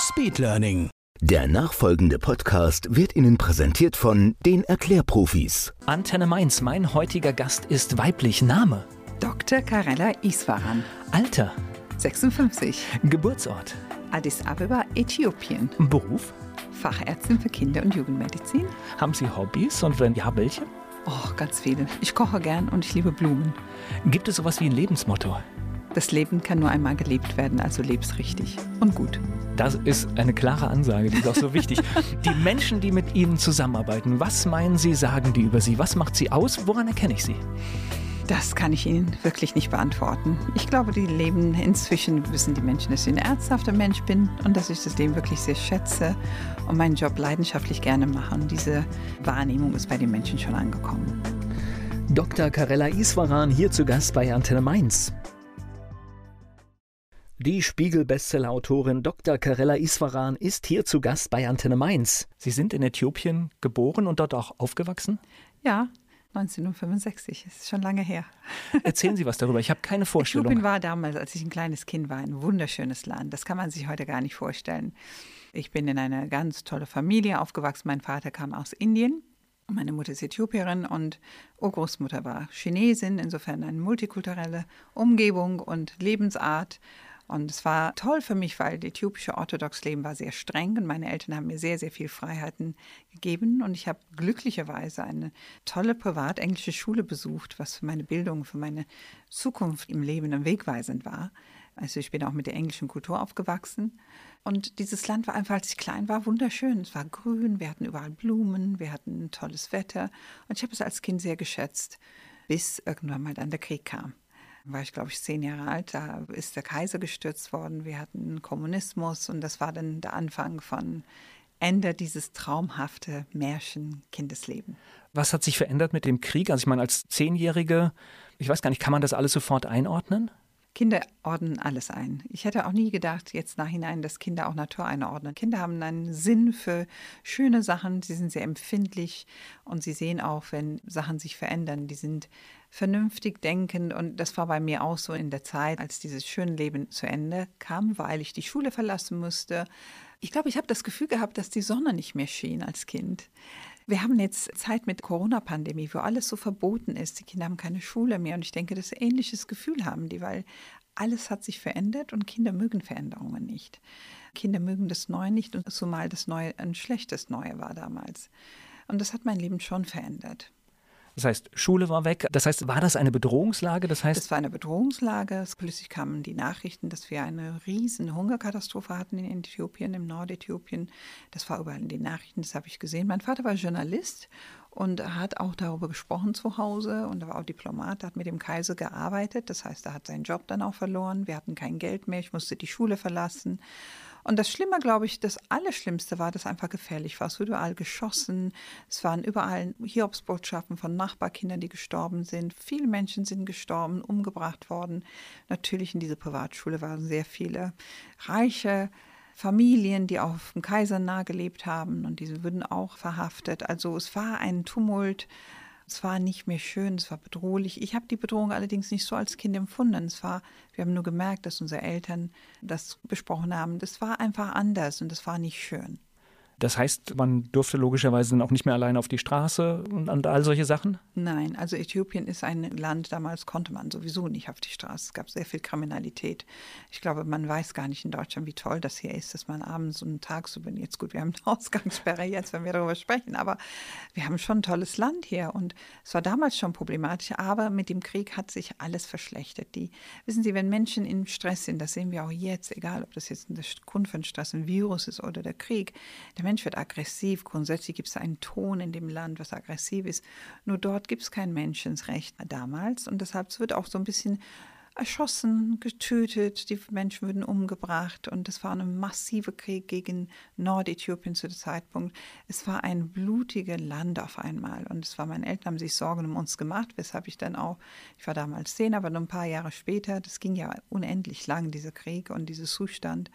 Speedlearning. Der nachfolgende Podcast wird Ihnen präsentiert von den Erklärprofis. Antenne Mainz, mein heutiger Gast ist weiblich. Name, Dr. Karella Iswaran, Alter, 56, Geburtsort, Addis Abeba, Äthiopien, Beruf. Fachärztin für Kinder- und Jugendmedizin. Haben Sie Hobbys und wenn ja, welche? Oh, ganz viele. Ich koche gern und ich liebe Blumen. Gibt es sowas wie ein Lebensmotto? Das Leben kann nur einmal gelebt werden, also leb's richtig und gut. Das ist eine klare Ansage, die ist auch so wichtig. Die Menschen, die mit Ihnen zusammenarbeiten, was meinen Sie, sagen die über Sie? Was macht Sie aus? Woran erkenne ich Sie? Das kann ich Ihnen wirklich nicht beantworten. Ich glaube, die leben inzwischen, wissen die Menschen, dass ich ein ernsthafter Mensch bin und dass ich das Leben wirklich sehr schätze und meinen Job leidenschaftlich gerne mache. Und diese Wahrnehmung ist bei den Menschen schon angekommen. Dr. Karella Iswaran hier zu Gast bei Antenne Mainz. Die Spiegel-Bestseller-Autorin Dr. Karella Iswaran ist hier zu Gast bei Antenne Mainz. Sie sind in Äthiopien geboren und dort auch aufgewachsen? Ja, 1965, das ist schon lange her. Erzählen Sie was darüber, ich habe keine Vorstellung. Äthiopien war damals, als ich ein kleines Kind war, ein wunderschönes Land. Das kann man sich heute gar nicht vorstellen. Ich bin in einer ganz tolle Familie aufgewachsen. Mein Vater kam aus Indien. Meine Mutter ist Äthiopierin und Urgroßmutter war Chinesin, insofern eine multikulturelle Umgebung und Lebensart. Und es war toll für mich, weil das äthiopische Orthodox-Leben war sehr streng und meine Eltern haben mir sehr, sehr viel Freiheiten gegeben. Und ich habe glücklicherweise eine tolle privat-englische Schule besucht, was für meine Bildung, für meine Zukunft im Leben wegweisend war. Also ich bin auch mit der englischen Kultur aufgewachsen. Und dieses Land war einfach, als ich klein war, wunderschön. Es war grün, wir hatten überall Blumen, wir hatten tolles Wetter. Und ich habe es als Kind sehr geschätzt, bis irgendwann mal dann der Krieg kam war ich, glaube ich, zehn Jahre alt. Da ist der Kaiser gestürzt worden. Wir hatten Kommunismus und das war dann der Anfang von Ende dieses traumhafte Märchen-Kindesleben. Was hat sich verändert mit dem Krieg? Also ich meine, als Zehnjährige, ich weiß gar nicht, kann man das alles sofort einordnen? Kinder ordnen alles ein. Ich hätte auch nie gedacht, jetzt nachhinein, dass Kinder auch Natur einordnen. Kinder haben einen Sinn für schöne Sachen, sie sind sehr empfindlich und sie sehen auch, wenn Sachen sich verändern. Die sind vernünftig denkend und das war bei mir auch so in der Zeit, als dieses schöne Leben zu Ende kam, weil ich die Schule verlassen musste. Ich glaube, ich habe das Gefühl gehabt, dass die Sonne nicht mehr schien als Kind. Wir haben jetzt Zeit mit Corona-Pandemie, wo alles so verboten ist. Die Kinder haben keine Schule mehr und ich denke, dass sie ein ähnliches Gefühl haben die, weil alles hat sich verändert und Kinder mögen Veränderungen nicht. Kinder mögen das Neue nicht zumal das Neue ein schlechtes Neue war damals. Und das hat mein Leben schon verändert. Das heißt, Schule war weg. Das heißt, war das eine Bedrohungslage? Das heißt, das war eine Bedrohungslage. Plötzlich kamen die Nachrichten, dass wir eine riesen Hungerkatastrophe hatten in Äthiopien, im Nordäthiopien. Das war überall in den Nachrichten, das habe ich gesehen. Mein Vater war Journalist und hat auch darüber gesprochen zu Hause und er war auch Diplomat, hat mit dem Kaiser gearbeitet. Das heißt, er hat seinen Job dann auch verloren. Wir hatten kein Geld mehr, ich musste die Schule verlassen. Und das Schlimme, glaube ich, das Allerschlimmste war, dass einfach gefährlich war. Es wurde überall geschossen. Es waren überall Hiobsbotschaften von Nachbarkindern, die gestorben sind. Viele Menschen sind gestorben, umgebracht worden. Natürlich in dieser Privatschule waren sehr viele reiche Familien, die auf dem Kaiser nahe gelebt haben und diese wurden auch verhaftet. Also es war ein Tumult. Es war nicht mehr schön, es war bedrohlich. Ich habe die Bedrohung allerdings nicht so als Kind empfunden. Es war, wir haben nur gemerkt, dass unsere Eltern das besprochen haben. Das war einfach anders und das war nicht schön. Das heißt, man durfte logischerweise dann auch nicht mehr allein auf die Straße und, und all solche Sachen? Nein, also Äthiopien ist ein Land, damals konnte man sowieso nicht auf die Straße. Es gab sehr viel Kriminalität. Ich glaube, man weiß gar nicht in Deutschland, wie toll das hier ist, dass man abends und tagsüber, jetzt gut, wir haben eine Ausgangssperre jetzt, wenn wir darüber sprechen, aber wir haben schon ein tolles Land hier und es war damals schon problematisch, aber mit dem Krieg hat sich alles verschlechtert. Die, wissen Sie, wenn Menschen im Stress sind, das sehen wir auch jetzt, egal ob das jetzt ein Grund von Stress, ein Virus ist oder der Krieg, der Mensch wird aggressiv. Grundsätzlich gibt es einen Ton in dem Land, was aggressiv ist. Nur dort gibt es kein Menschenrecht damals und deshalb wird auch so ein bisschen erschossen, getötet, die Menschen wurden umgebracht und es war ein massiver Krieg gegen Nordäthiopien zu dem Zeitpunkt. Es war ein blutiges Land auf einmal und es war, meine Eltern haben sich Sorgen um uns gemacht, weshalb ich dann auch, ich war damals zehn, aber nur ein paar Jahre später, das ging ja unendlich lang, dieser Krieg und dieser Zustand,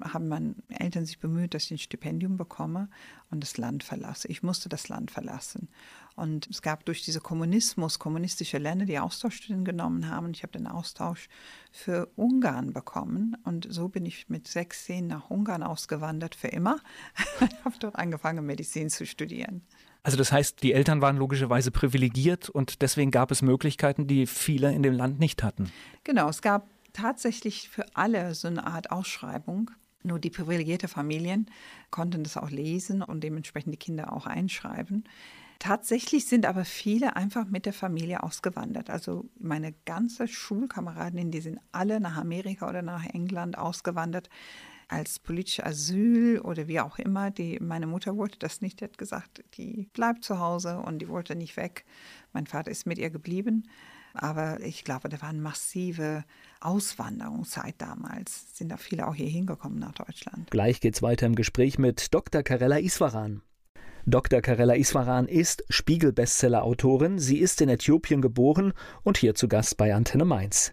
haben meine Eltern sich bemüht, dass ich ein Stipendium bekomme und das Land verlasse. Ich musste das Land verlassen. Und es gab durch diese Kommunismus kommunistische Länder, die Austauschstudenten genommen haben. Ich habe den Austausch für Ungarn bekommen. Und so bin ich mit 16 nach Ungarn ausgewandert für immer. Ich habe dort angefangen, Medizin zu studieren. Also das heißt, die Eltern waren logischerweise privilegiert und deswegen gab es Möglichkeiten, die viele in dem Land nicht hatten. Genau, es gab tatsächlich für alle so eine Art Ausschreibung. Nur die privilegierte Familien konnten das auch lesen und dementsprechend die Kinder auch einschreiben. Tatsächlich sind aber viele einfach mit der Familie ausgewandert. Also meine ganze Schulkameradinnen, die sind alle nach Amerika oder nach England ausgewandert als politisches Asyl oder wie auch immer. Die, meine Mutter wollte das nicht, die hat gesagt, die bleibt zu Hause und die wollte nicht weg. Mein Vater ist mit ihr geblieben. Aber ich glaube, da war eine massive Auswanderungszeit damals. Sind da viele auch hier hingekommen nach Deutschland. Gleich geht's weiter im Gespräch mit Dr. Karella Iswaran. Dr. Karella Iswaran ist Spiegel-Bestseller-Autorin. Sie ist in Äthiopien geboren und hier zu Gast bei Antenne Mainz.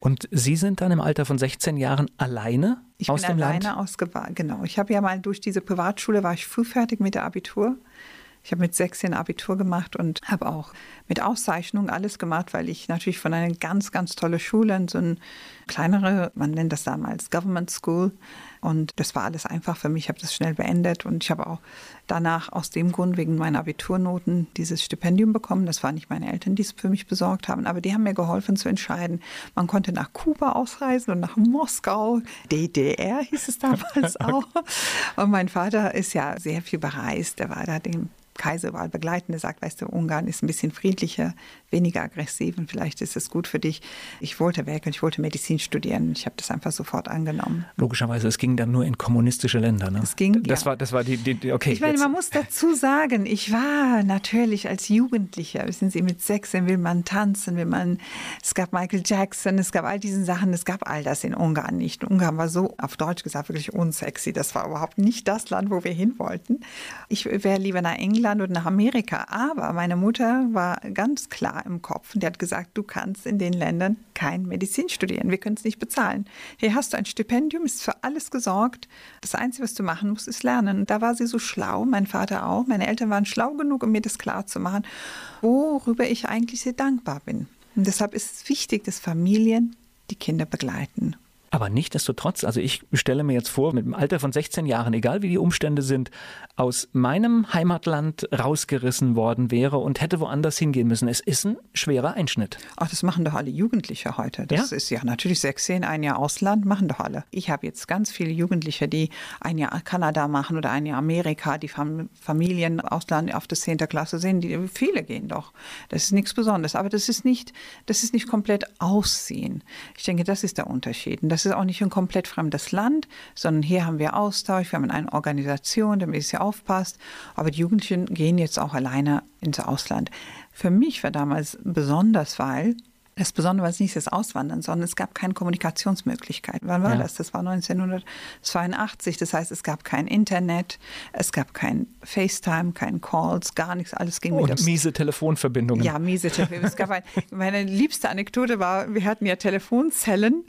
Und Sie sind dann im Alter von 16 Jahren alleine ich aus bin dem alleine Land? ausgewandert. Genau. Ich habe ja mal durch diese Privatschule war ich früh fertig mit der Abitur. Ich habe mit 16 Abitur gemacht und habe auch mit Auszeichnung alles gemacht, weil ich natürlich von einer ganz, ganz tolle Schule, so eine kleinere, man nennt das damals Government School. Und das war alles einfach für mich. Ich habe das schnell beendet und ich habe auch danach aus dem Grund wegen meiner Abiturnoten dieses Stipendium bekommen. Das waren nicht meine Eltern, die es für mich besorgt haben, aber die haben mir geholfen zu entscheiden. Man konnte nach Kuba ausreisen und nach Moskau. DDR hieß es damals auch. Und mein Vater ist ja sehr viel bereist. Er war da dem Kaiserwahl begleiten, der sagt, weißt du, Ungarn ist ein bisschen friedlicher, weniger aggressiv und vielleicht ist es gut für dich. Ich wollte weg und ich wollte Medizin studieren. Ich habe das einfach sofort angenommen. Logischerweise, es ging dann nur in kommunistische Länder. Ne? Es ging, das ja. war, das war die, die okay. Ich meine, jetzt. man muss dazu sagen, ich war natürlich als Jugendlicher, wissen Sie, mit 16 will man tanzen, will man, es gab Michael Jackson, es gab all diesen Sachen, es gab all das in Ungarn nicht. Ungarn war so, auf Deutsch gesagt, wirklich unsexy. Das war überhaupt nicht das Land, wo wir hin wollten. Ich wäre lieber nach England und nach Amerika. Aber meine Mutter war ganz klar im Kopf und die hat gesagt, du kannst in den Ländern kein Medizin studieren. Wir können es nicht bezahlen. Hier hast du ein Stipendium, ist für alles gesorgt. Das Einzige, was du machen musst, ist lernen. Und da war sie so schlau, mein Vater auch. Meine Eltern waren schlau genug, um mir das klar zu machen, worüber ich eigentlich sehr dankbar bin. Und deshalb ist es wichtig, dass Familien die Kinder begleiten. Aber nichtsdestotrotz, also ich stelle mir jetzt vor, mit dem Alter von 16 Jahren, egal wie die Umstände sind, aus meinem Heimatland rausgerissen worden wäre und hätte woanders hingehen müssen. Es ist ein schwerer Einschnitt. Ach, das machen doch alle Jugendliche heute. Das Ja? ist ja natürlich 16, ein Jahr Ausland, machen doch alle. Ich habe jetzt ganz viele Jugendliche, die ein Jahr Kanada machen oder ein Jahr Amerika, die Fam Familien Ausland auf der 10. Klasse sind. Die, viele gehen doch. Das ist nichts Besonderes. Aber das ist nicht, das ist nicht komplett Ausziehen. Ich denke, das ist der Unterschied. Und das ist auch nicht ein komplett fremdes Land, sondern hier haben wir Austausch, wir haben eine Organisation, damit es ja aufpasst. Aber die Jugendlichen gehen jetzt auch alleine ins Ausland. Für mich war damals besonders, weil das Besondere war nicht das Auswandern, sondern es gab keine Kommunikationsmöglichkeit. Wann war Ja. das? Das war 1982. Das heißt, es gab kein Internet, es gab kein FaceTime, kein Calls, gar nichts. Alles ging mit Und dem miese Telefonverbindungen. ja, miese Telefon. Es gab ein, meine liebste Anekdote war, wir hatten ja Telefonzellen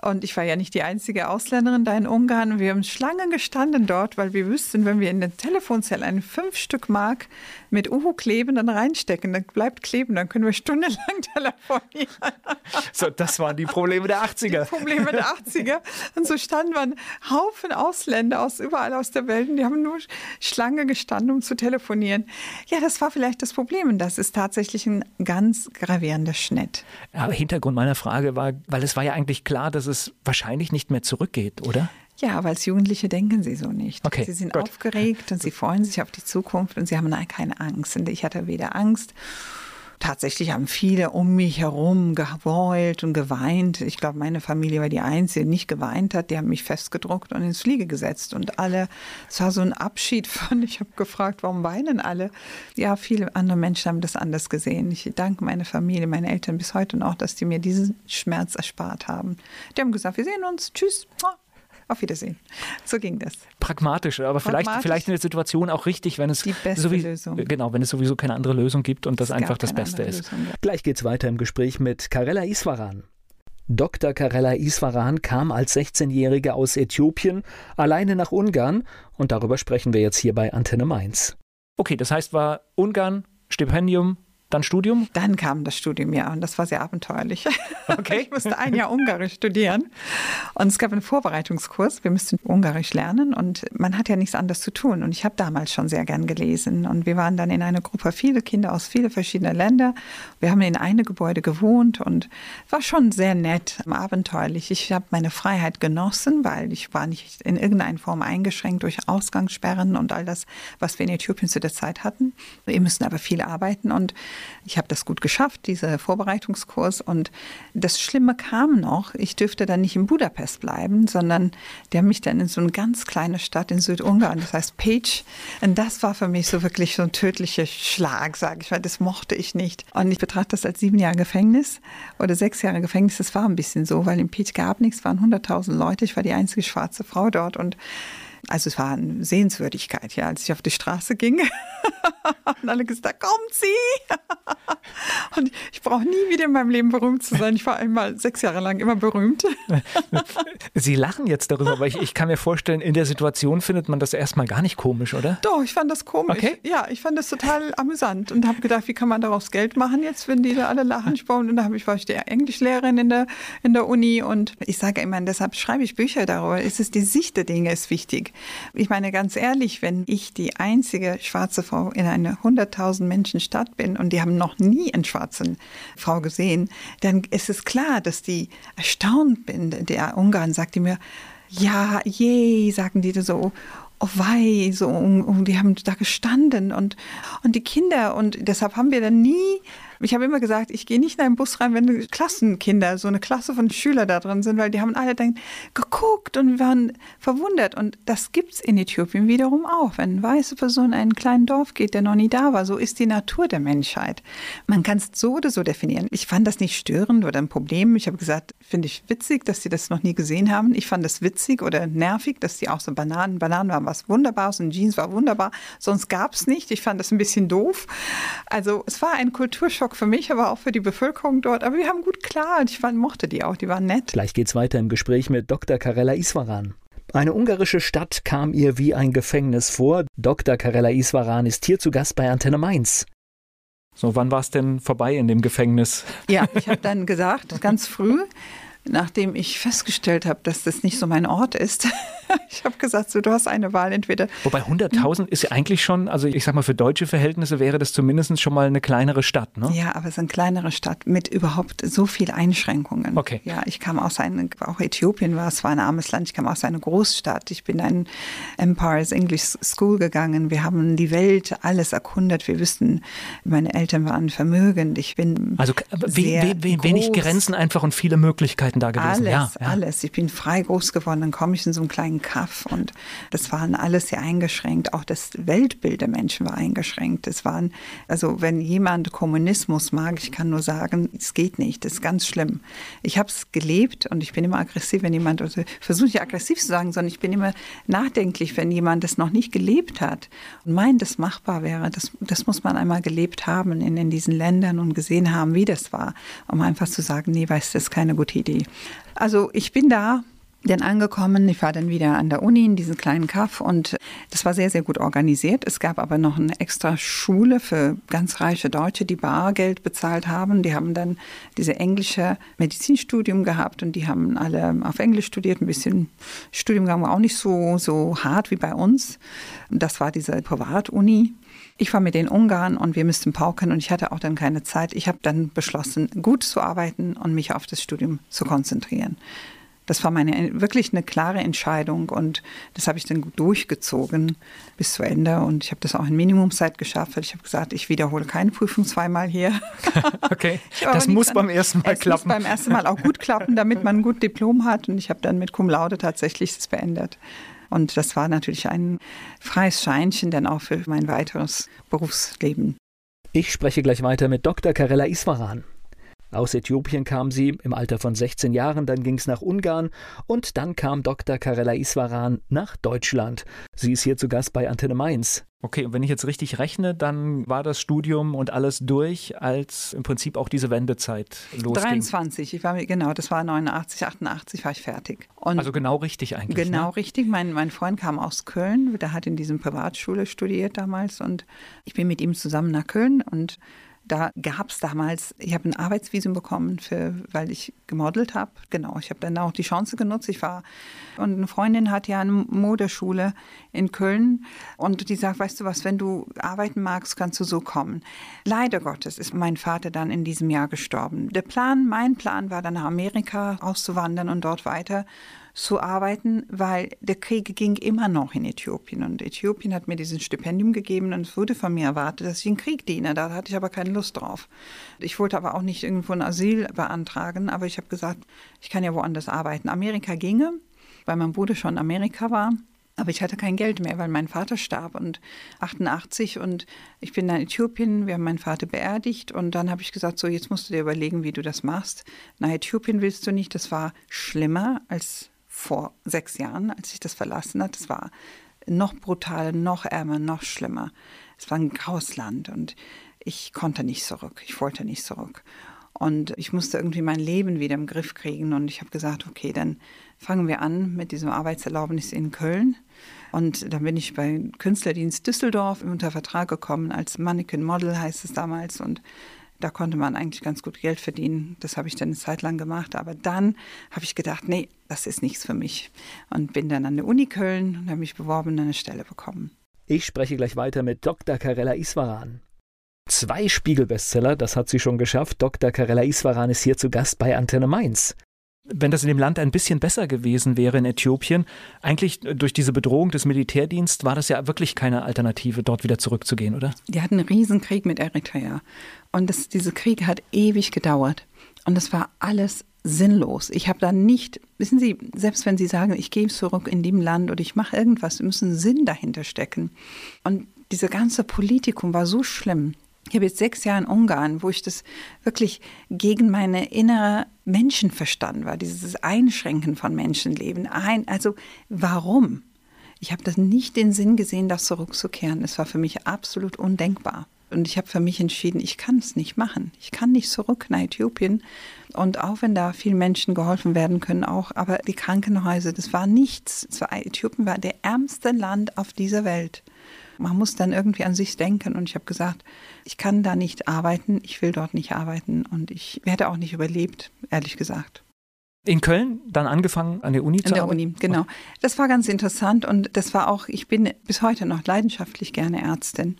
und ich war ja nicht die einzige Ausländerin da in Ungarn. Wir haben Schlangen gestanden dort, weil wir wüssten, wenn wir in der Telefonzelle ein fünf Stück Mark mit Uhu kleben, dann reinstecken, dann bleibt kleben, dann können wir stundenlang telefonieren. So, das waren die Probleme der 80er. Probleme der 80er. Und so standen wir Haufen Ausländer aus überall aus der Welt und die haben nur Schlange gestanden, um zu telefonieren. Ja, das war vielleicht das Problem und das ist tatsächlich ein ganz gravierender Schnitt. Ja, Hintergrund meiner Frage war, weil es war ja eigentlich klar, dass es wahrscheinlich nicht mehr zurückgeht, oder? Ja, aber als Jugendliche denken sie so nicht. Okay, sie sind gut. aufgeregt und sie freuen sich auf die Zukunft und sie haben keine Angst. Und ich hatte weder Angst, tatsächlich haben viele um mich herum geheult und geweint. Ich glaube, meine Familie war die einzige, die nicht geweint hat. Die haben mich festgedruckt und ins Fliege gesetzt. Und alle, es war so ein Abschied von, ich habe gefragt, warum weinen alle? Ja, viele andere Menschen haben das anders gesehen. Ich danke meiner Familie, meinen Eltern bis heute noch, dass die mir diesen Schmerz erspart haben. Die haben gesagt, wir sehen uns, tschüss, auf Wiedersehen. So ging das. Pragmatisch, aber Pragmatisch. vielleicht, vielleicht in der Situation auch richtig, wenn es die beste sowieso, Lösung. Genau, wenn es sowieso keine andere Lösung gibt und das es einfach das Beste ist. Lösung, ja. Gleich geht's weiter im Gespräch mit Karella Iswaran. Dr. Karella Iswaran kam als 16-Jährige aus Äthiopien alleine nach Ungarn und darüber sprechen wir jetzt hier bei Antenne Mainz. Okay, das heißt, war Ungarn, Stipendium, dann Studium? Dann kam das Studium, ja, und das war sehr abenteuerlich. Okay. Ich musste ein Jahr Ungarisch studieren und es gab einen Vorbereitungskurs. Wir mussten Ungarisch lernen und man hat ja nichts anderes zu tun. Und ich habe damals schon sehr gern gelesen und wir waren dann in einer Gruppe viele Kinder aus vielen verschiedenen Ländern. Wir haben in einem Gebäude gewohnt und war schon sehr nett, abenteuerlich. Ich habe meine Freiheit genossen, weil ich war nicht in irgendeiner Form eingeschränkt durch Ausgangssperren und all das, was wir in Äthiopien zu der Zeit hatten. Wir müssen aber viel arbeiten und ich habe das gut geschafft, dieser Vorbereitungskurs. Und das Schlimme kam noch, ich dürfte dann nicht in Budapest bleiben, sondern der hat mich dann in so eine ganz kleine Stadt in Südungarn, das heißt Page. Und das war für mich so wirklich so ein tödlicher Schlag, sage ich, weil das mochte ich nicht. Und ich betrachte das als sieben Jahre Gefängnis oder sechs Jahre Gefängnis. Das war ein bisschen so, weil in Page gab nichts, waren 100.000 Leute. Ich war die einzige schwarze Frau dort und also es war eine Sehenswürdigkeit, ja, als ich auf die Straße ging. und alle gesagt, kommt sie! und ich brauche nie wieder in meinem Leben berühmt zu sein. Ich war einmal sechs Jahre lang immer berühmt. Sie lachen jetzt darüber, aber ich, ich, kann mir vorstellen, in der Situation findet man das erstmal gar nicht komisch, oder? Doch, ich fand das komisch. Okay. Ja, ich fand das total amüsant und habe gedacht, wie kann man daraus Geld machen jetzt, wenn die da alle lachen. Und da ich, war ich die Englischlehrerin in der, in der Uni und ich sage immer, deshalb schreibe ich Bücher darüber. Es ist die Sicht der Dinge ist wichtig. Ich meine ganz ehrlich, wenn ich die einzige schwarze Frau in einer 100.000 Menschen Stadt bin und die haben noch nie eine schwarze Frau gesehen, dann ist es klar, dass die erstaunt bin. Der Ungarn sagte mir, ja, je, sagen die so oh wei, so, und die haben da gestanden und, und die Kinder und deshalb haben wir dann nie ich habe immer gesagt, ich gehe nicht in einen Bus rein, wenn Klassenkinder, so eine Klasse von Schülern da drin sind, weil die haben alle dann geguckt und waren verwundert. Und das gibt es in Äthiopien wiederum auch. Wenn eine weiße Person in ein kleines Dorf geht, der noch nie da war, so ist die Natur der Menschheit. Man kann es so oder so definieren. Ich fand das nicht störend oder ein Problem. Ich habe gesagt, finde ich witzig, dass sie das noch nie gesehen haben. Ich fand das witzig oder nervig, dass sie auch so Bananen, Bananen waren was Wunderbares und Jeans war wunderbar. Sonst gab es nicht. Ich fand das ein bisschen doof. Also es war ein Kulturschock Schock für mich, aber auch für die Bevölkerung dort. Aber wir haben gut klar und ich fand, mochte die auch, die waren nett. Gleich geht's weiter im Gespräch mit Dr. Karella Iswaran. Eine ungarische Stadt kam ihr wie ein Gefängnis vor. Dr. Karella Iswaran ist hier zu Gast bei Antenne Mainz. So, wann war es denn vorbei in dem Gefängnis? Ja, ich habe dann gesagt, ganz früh, nachdem ich festgestellt habe, dass das nicht so mein Ort ist, ich habe gesagt, so, du hast eine Wahl, entweder. Wobei 100.000 ist ja eigentlich schon, also ich sag mal, für deutsche Verhältnisse wäre das zumindest schon mal eine kleinere Stadt, ne? Ja, aber es ist eine kleinere Stadt mit überhaupt so viel Einschränkungen. Okay. Ja, ich kam aus einem, auch Äthiopien war, es war ein armes Land, ich kam aus einer Großstadt. Ich bin in ein Empire's English School gegangen. Wir haben die Welt alles erkundet. Wir wüssten, meine Eltern waren vermögend. Ich bin. Also we, wenig Grenzen einfach und viele Möglichkeiten da gewesen. Alles, ja, ja. alles. Ich bin frei groß geworden. Dann komme ich in so einen kleinen Kaff und das waren alles sehr eingeschränkt. Auch das Weltbild der Menschen war eingeschränkt. Es waren, also wenn jemand Kommunismus mag, ich kann nur sagen, es geht nicht. Das ist ganz schlimm. Ich habe es gelebt und ich bin immer aggressiv, wenn jemand, also versuche nicht aggressiv zu sagen, sondern ich bin immer nachdenklich, wenn jemand das noch nicht gelebt hat und meint, das machbar wäre. Das, das muss man einmal gelebt haben in, in diesen Ländern und gesehen haben, wie das war, um einfach zu sagen, nee, weißt du, das ist keine gute Idee. Also ich bin da dann angekommen. Ich war dann wieder an der Uni in diesem kleinen Kaff und das war sehr, sehr gut organisiert. Es gab aber noch eine extra Schule für ganz reiche Deutsche, die Bargeld bezahlt haben. Die haben dann diese englische Medizinstudium gehabt und die haben alle auf Englisch studiert. Ein bisschen Studiumgang war auch nicht so, so hart wie bei uns. Das war diese Privatuni. Ich war mit den Ungarn und wir müssten pauken und ich hatte auch dann keine Zeit. Ich habe dann beschlossen, gut zu arbeiten und mich auf das Studium zu konzentrieren. Das war meine wirklich eine klare Entscheidung und das habe ich dann durchgezogen bis zu Ende und ich habe das auch in Minimumszeit geschafft, weil ich habe gesagt, ich wiederhole keine Prüfung zweimal hier. okay, das muss beim ersten Mal klappen. Muss beim ersten Mal auch gut klappen, damit man ein gut Diplom hat und ich habe dann mit Cum Laude tatsächlich das beendet. Und das war natürlich ein freies Scheinchen dann auch für mein weiteres Berufsleben. Ich spreche gleich weiter mit Dr. Karella Iswaran. Aus Äthiopien kam sie im Alter von 16 Jahren, dann ging es nach Ungarn und dann kam Dr. Karella Iswaran nach Deutschland. Sie ist hier zu Gast bei Antenne Mainz. Okay, und wenn ich jetzt richtig rechne, dann war das Studium und alles durch, als im Prinzip auch diese Wendezeit losging. 23, ich war genau, das war 89, 88 war ich fertig. Und also genau richtig eigentlich. Genau ne? richtig. Mein, mein Freund kam aus Köln, der hat in diesem Privatschule studiert damals und ich bin mit ihm zusammen nach Köln und da gab es damals, ich habe ein Arbeitsvisum bekommen, für, weil ich gemodelt habe. Genau, ich habe dann auch die Chance genutzt. Ich war und eine Freundin hat ja eine Modeschule in Köln und die sagt, weißt du was, wenn du arbeiten magst, kannst du so kommen. Leider Gottes ist mein Vater dann in diesem Jahr gestorben. Der Plan, mein Plan war dann nach Amerika auszuwandern und dort weiter zu arbeiten, weil der Krieg ging immer noch in Äthiopien. Und Äthiopien hat mir dieses Stipendium gegeben und es wurde von mir erwartet, dass ich in Krieg diene. Da hatte ich aber keine Lust drauf. Ich wollte aber auch nicht irgendwo ein Asyl beantragen, aber ich habe gesagt, ich kann ja woanders arbeiten. Amerika ginge, weil mein Bruder schon in Amerika war. Aber ich hatte kein Geld mehr, weil mein Vater starb und 88 und ich bin in Äthiopien, wir haben meinen Vater beerdigt und dann habe ich gesagt, so jetzt musst du dir überlegen, wie du das machst. Nach Äthiopien willst du nicht, das war schlimmer als vor sechs Jahren, als ich das verlassen hat. Es war noch brutaler, noch ärmer, noch schlimmer. Es war ein graues Land und ich konnte nicht zurück. Ich wollte nicht zurück. Und ich musste irgendwie mein Leben wieder im Griff kriegen. Und ich habe gesagt, okay, dann fangen wir an mit diesem Arbeitserlaubnis in Köln. Und dann bin ich bei Künstlerdienst Düsseldorf unter Vertrag gekommen als Mannequin Model, heißt es damals. Und da konnte man eigentlich ganz gut Geld verdienen. Das habe ich dann eine Zeit lang gemacht. Aber dann habe ich gedacht, nee, das ist nichts für mich. Und bin dann an der Uni Köln und habe mich beworben und eine Stelle bekommen. Ich spreche gleich weiter mit Dr. Karella Iswaran. Zwei Spiegelbestseller, das hat sie schon geschafft. Dr. Karella Iswaran ist hier zu Gast bei Antenne Mainz wenn das in dem Land ein bisschen besser gewesen wäre in Äthiopien, eigentlich durch diese Bedrohung des Militärdienstes war das ja wirklich keine Alternative, dort wieder zurückzugehen, oder? Die hatten einen Riesenkrieg mit Eritrea. Und das, dieser Krieg hat ewig gedauert. Und das war alles sinnlos. Ich habe da nicht, wissen Sie, selbst wenn Sie sagen, ich gehe zurück in dem Land oder ich mache irgendwas, müssen Sinn dahinter stecken. Und diese ganze Politikum war so schlimm. Ich habe jetzt sechs Jahre in Ungarn, wo ich das wirklich gegen meine innere Menschenverstand war, dieses Einschränken von Menschenleben. Ein, also warum? Ich habe das nicht den Sinn gesehen, das zurückzukehren. Es war für mich absolut undenkbar. Und ich habe für mich entschieden, ich kann es nicht machen. Ich kann nicht zurück nach Äthiopien. Und auch wenn da vielen Menschen geholfen werden können, auch, aber die Krankenhäuser, das war nichts. Äthiopien war der ärmste Land auf dieser Welt. Man muss dann irgendwie an sich denken. Und ich habe gesagt, ich kann da nicht arbeiten, ich will dort nicht arbeiten und ich hätte auch nicht überlebt, ehrlich gesagt. In Köln dann angefangen an der Uni zu arbeiten? An der Uni, genau. Das war ganz interessant und das war auch, ich bin bis heute noch leidenschaftlich gerne Ärztin.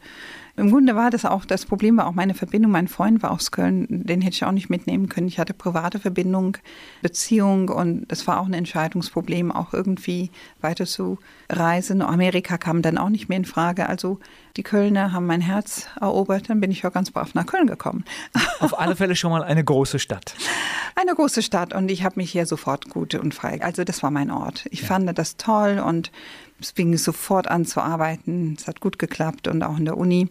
Im Grunde war das auch, das Problem war auch meine Verbindung. Mein Freund war aus Köln, den hätte ich auch nicht mitnehmen können. Ich hatte private Verbindung, Beziehung und das war auch ein Entscheidungsproblem, auch irgendwie weiter zu reisen. Amerika kam dann auch nicht mehr in Frage. Also die Kölner haben mein Herz erobert, dann bin ich auch ganz brav nach Köln gekommen. Auf alle Fälle schon mal eine große Stadt. Eine große Stadt und ich habe mich hier sofort gut und frei. Also das war mein Ort. Ich ja. fand das toll und es fing sofort an zu arbeiten. Es hat gut geklappt und auch in der Uni.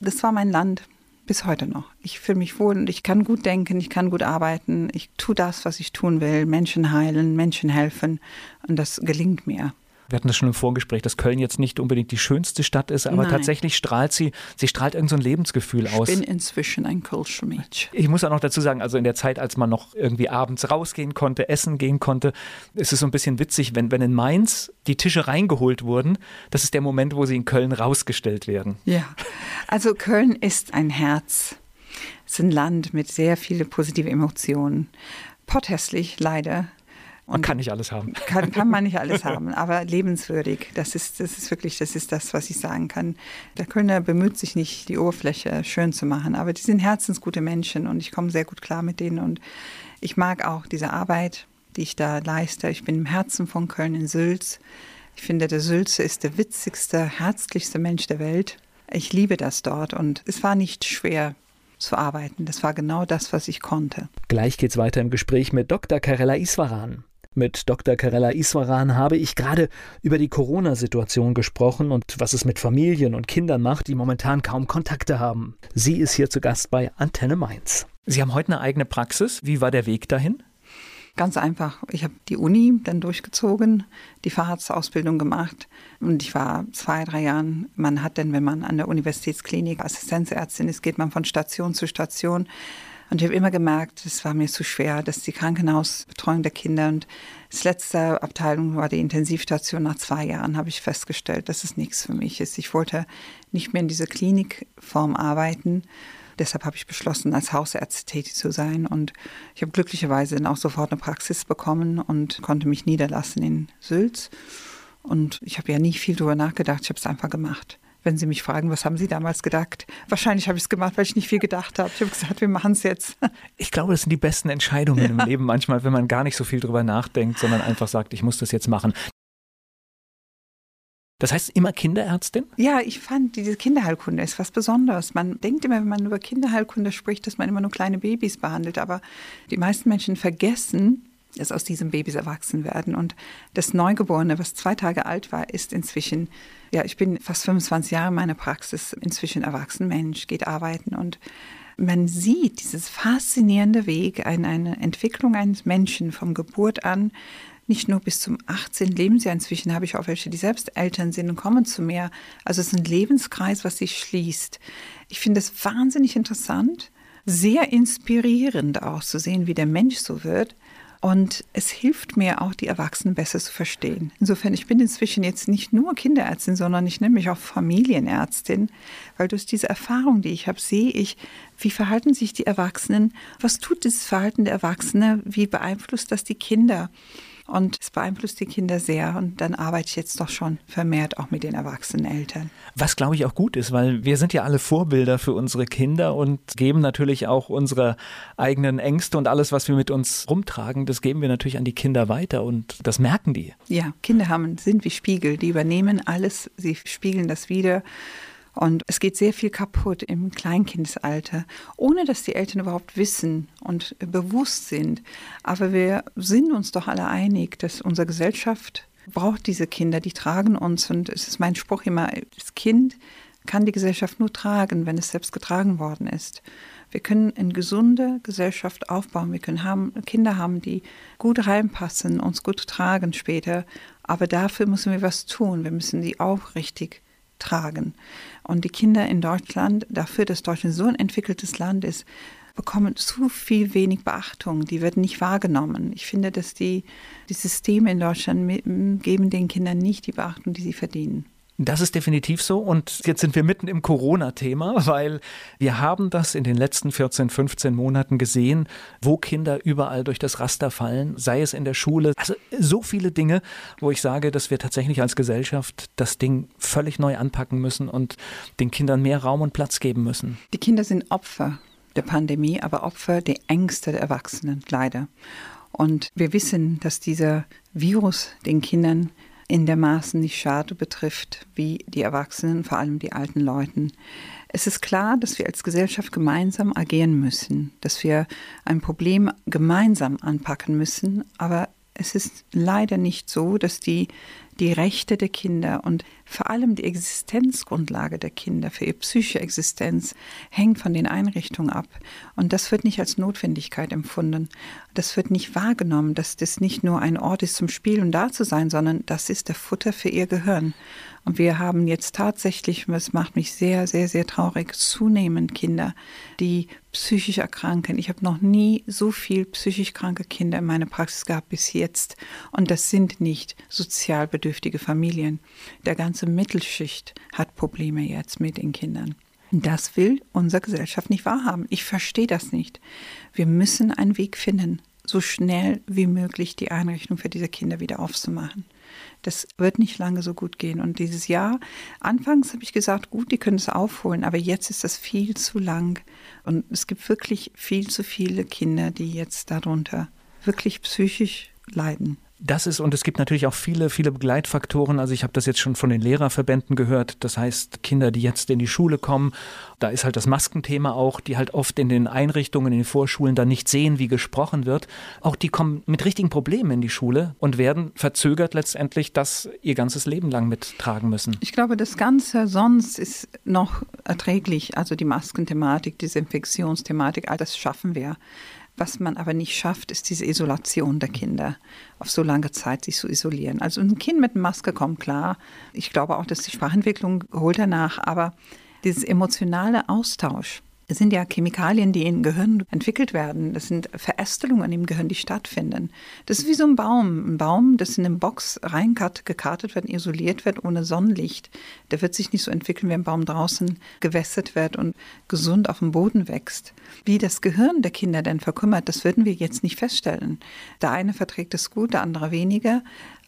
Das war mein Land bis heute noch. Ich fühle mich wohl und ich kann gut denken, ich kann gut arbeiten. Ich tue das, was ich tun will. Menschen heilen, Menschen helfen und das gelingt mir. Wir hatten das schon im Vorgespräch, dass Köln jetzt nicht unbedingt die schönste Stadt ist, aber Nein. tatsächlich strahlt sie, sie strahlt irgend so ein Lebensgefühl aus. Ich bin inzwischen ein Kölscher Mädchen. Ich muss auch noch dazu sagen, also in der Zeit, als man noch irgendwie abends rausgehen konnte, essen gehen konnte, ist es so ein bisschen witzig, wenn, wenn in Mainz die Tische reingeholt wurden, das ist der Moment, wo sie in Köln rausgestellt werden. Ja, also Köln ist ein Herz. Es ist ein Land mit sehr vielen positiven Emotionen. Potthässlich, leider. Man kann nicht alles haben. Kann, kann man nicht alles haben, aber lebenswürdig. Das ist, das ist wirklich, das ist das, was ich sagen kann. Der Kölner bemüht sich nicht, die Oberfläche schön zu machen, aber die sind herzensgute Menschen und ich komme sehr gut klar mit denen und ich mag auch diese Arbeit. die ich da leiste. Ich bin im Herzen von Köln in Sülz. Ich finde, der Sülze ist der witzigste, herzlichste Mensch der Welt. Ich liebe das dort und es war nicht schwer zu arbeiten. Das war genau das, was ich konnte. Gleich geht's weiter im Gespräch mit Dr. Karella Iswaran. Mit Dr. Karella Iswaran habe ich gerade über die Corona-Situation gesprochen und was es mit Familien und Kindern macht, die momentan kaum Kontakte haben. Sie ist hier zu Gast bei Antenne Mainz. Sie haben heute eine eigene Praxis. Wie war der Weg dahin? Ganz einfach. Ich habe die Uni dann durchgezogen, die Facharztausbildung gemacht und ich war zwei, drei Jahren. Man hat denn, wenn man an der Universitätsklinik Assistenzärztin ist, geht man von Station zu Station. Und ich habe immer gemerkt, es war mir zu schwer, dass die Krankenhausbetreuung der Kinder und das letzte Abteilung war die Intensivstation. Nach zwei Jahren habe ich festgestellt, dass es nichts für mich ist. Ich wollte nicht mehr in dieser Klinikform arbeiten Deshalb habe ich beschlossen, als Hausärztin tätig zu sein. Und ich habe glücklicherweise dann auch sofort eine Praxis bekommen und konnte mich niederlassen in Sülz. Und ich habe ja nie viel darüber nachgedacht, ich habe es einfach gemacht. Wenn Sie mich fragen, was haben Sie damals gedacht? Wahrscheinlich habe ich es gemacht, weil ich nicht viel gedacht habe. Ich habe gesagt, wir machen es jetzt. Ich glaube, das sind die besten Entscheidungen ja. im Leben manchmal, wenn man gar nicht so viel darüber nachdenkt, sondern einfach sagt, ich muss das jetzt machen. Das heißt immer Kinderärztin? Ja, ich fand, diese Kinderheilkunde ist was Besonderes. Man denkt immer, wenn man über Kinderheilkunde spricht, dass man immer nur kleine Babys behandelt. Aber die meisten Menschen vergessen, dass aus diesen Babys erwachsen werden. Und das Neugeborene, was zwei Tage alt war, ist inzwischen, ja, ich bin fast 25 Jahre in meiner Praxis, inzwischen erwachsen Mensch, geht arbeiten und man sieht dieses faszinierende Weg, eine, eine Entwicklung eines Menschen vom Geburt an nicht nur bis zum 18. Lebensjahr. Inzwischen habe ich auch welche, die selbst Eltern sind und kommen zu mir. Also es ist ein Lebenskreis, was sich schließt. Ich finde es wahnsinnig interessant, sehr inspirierend auch zu sehen, wie der Mensch so wird. Und es hilft mir auch, die Erwachsenen besser zu verstehen. Insofern, ich bin inzwischen jetzt nicht nur Kinderärztin, sondern ich nenne mich auch Familienärztin, weil durch diese Erfahrung, die ich habe, sehe ich, wie verhalten sich die Erwachsenen, was tut dieses Verhalten der Erwachsenen, wie beeinflusst das die Kinder. Und es beeinflusst die Kinder sehr. Und dann arbeite ich jetzt doch schon vermehrt auch mit den erwachsenen Eltern. Was glaube ich auch gut ist, weil wir sind ja alle Vorbilder für unsere Kinder und geben natürlich auch unsere eigenen Ängste und alles, was wir mit uns rumtragen, das geben wir natürlich an die Kinder weiter und das merken die. Ja, Kinder haben, sind wie Spiegel, die übernehmen alles, sie spiegeln das wieder. Und es geht sehr viel kaputt im Kleinkindesalter, ohne dass die Eltern überhaupt wissen und bewusst sind. Aber wir sind uns doch alle einig, dass unsere Gesellschaft braucht diese Kinder, die tragen uns. Und es ist mein Spruch immer, das Kind kann die Gesellschaft nur tragen, wenn es selbst getragen worden ist. Wir können eine gesunde Gesellschaft aufbauen. Wir können haben, Kinder haben, die gut reinpassen, uns gut tragen später. Aber dafür müssen wir was tun. Wir müssen die auch richtig tragen. Und die Kinder in Deutschland, dafür, dass Deutschland so ein entwickeltes Land ist, bekommen zu viel wenig Beachtung. Die werden nicht wahrgenommen. Ich finde, dass die, die Systeme in Deutschland geben den Kindern nicht die Beachtung, die sie verdienen. Das ist definitiv so. Und jetzt sind wir mitten im Corona-Thema, weil wir haben das in den letzten 14, 15 Monaten gesehen, wo Kinder überall durch das Raster fallen, sei es in der Schule. Also so viele Dinge, wo ich sage, dass wir tatsächlich als Gesellschaft das Ding völlig neu anpacken müssen und den Kindern mehr Raum und Platz geben müssen. Die Kinder sind Opfer der Pandemie, aber Opfer der Ängste der Erwachsenen, leider. Und wir wissen, dass dieser Virus den Kindern in der Maßen nicht schade betrifft wie die Erwachsenen, vor allem die alten Leuten. Es ist klar, dass wir als Gesellschaft gemeinsam agieren müssen, dass wir ein Problem gemeinsam anpacken müssen, aber es ist leider nicht so, dass die die Rechte der Kinder und vor allem die Existenzgrundlage der Kinder für ihre psychische Existenz hängt von den Einrichtungen ab. Und das wird nicht als Notwendigkeit empfunden. Das wird nicht wahrgenommen, dass das nicht nur ein Ort ist zum Spielen und da zu sein, sondern das ist der Futter für ihr Gehirn. Und wir haben jetzt tatsächlich, es macht mich sehr, sehr, sehr traurig, zunehmend Kinder, die psychisch erkranken. Ich habe noch nie so viel psychisch kranke Kinder in meiner Praxis gehabt bis jetzt. Und das sind nicht sozial bedürftige Familien. Der ganze Mittelschicht hat Probleme jetzt mit den Kindern. Das will unsere Gesellschaft nicht wahrhaben. Ich verstehe das nicht. Wir müssen einen Weg finden, so schnell wie möglich die Einrichtung für diese Kinder wieder aufzumachen das wird nicht lange so gut gehen. Und dieses Jahr, anfangs habe ich gesagt, gut, die können es aufholen, aber jetzt ist das viel zu lang. Und es gibt wirklich viel zu viele Kinder, die jetzt darunter wirklich psychisch leiden. Das ist, und es gibt natürlich auch viele, viele Begleitfaktoren. Also ich habe das jetzt schon von den Lehrerverbänden gehört. Das heißt, Kinder, die jetzt in die Schule kommen, da ist halt das Maskenthema auch, die halt oft in den Einrichtungen, in den Vorschulen dann nicht sehen, wie gesprochen wird. Auch die kommen mit richtigen Problemen in die Schule und werden verzögert letztendlich das ihr ganzes Leben lang mittragen müssen. Ich glaube, das Ganze sonst ist noch erträglich. Also die Maskenthematik, diese Infektionsthematik, all das schaffen wir. Was man aber nicht schafft, ist diese Isolation der Kinder, auf so lange Zeit sich zu isolieren. Also ein Kind mit Maske kommt klar. Ich glaube auch, dass die Sprachentwicklung holt danach, aber dieses emotionale Austausch, es sind ja Chemikalien, die im Gehirn entwickelt werden. Das sind Verästelungen im Gehirn, die stattfinden. Das ist wie so ein Baum. Ein Baum, das in eine Box reingekartet wird, isoliert wird ohne Sonnenlicht. Der wird sich nicht so entwickeln, wie ein Baum draußen gewässert wird und gesund auf dem Boden wächst. Wie das Gehirn der Kinder denn verkümmert, das würden wir jetzt nicht feststellen. Der eine verträgt es gut, der andere weniger.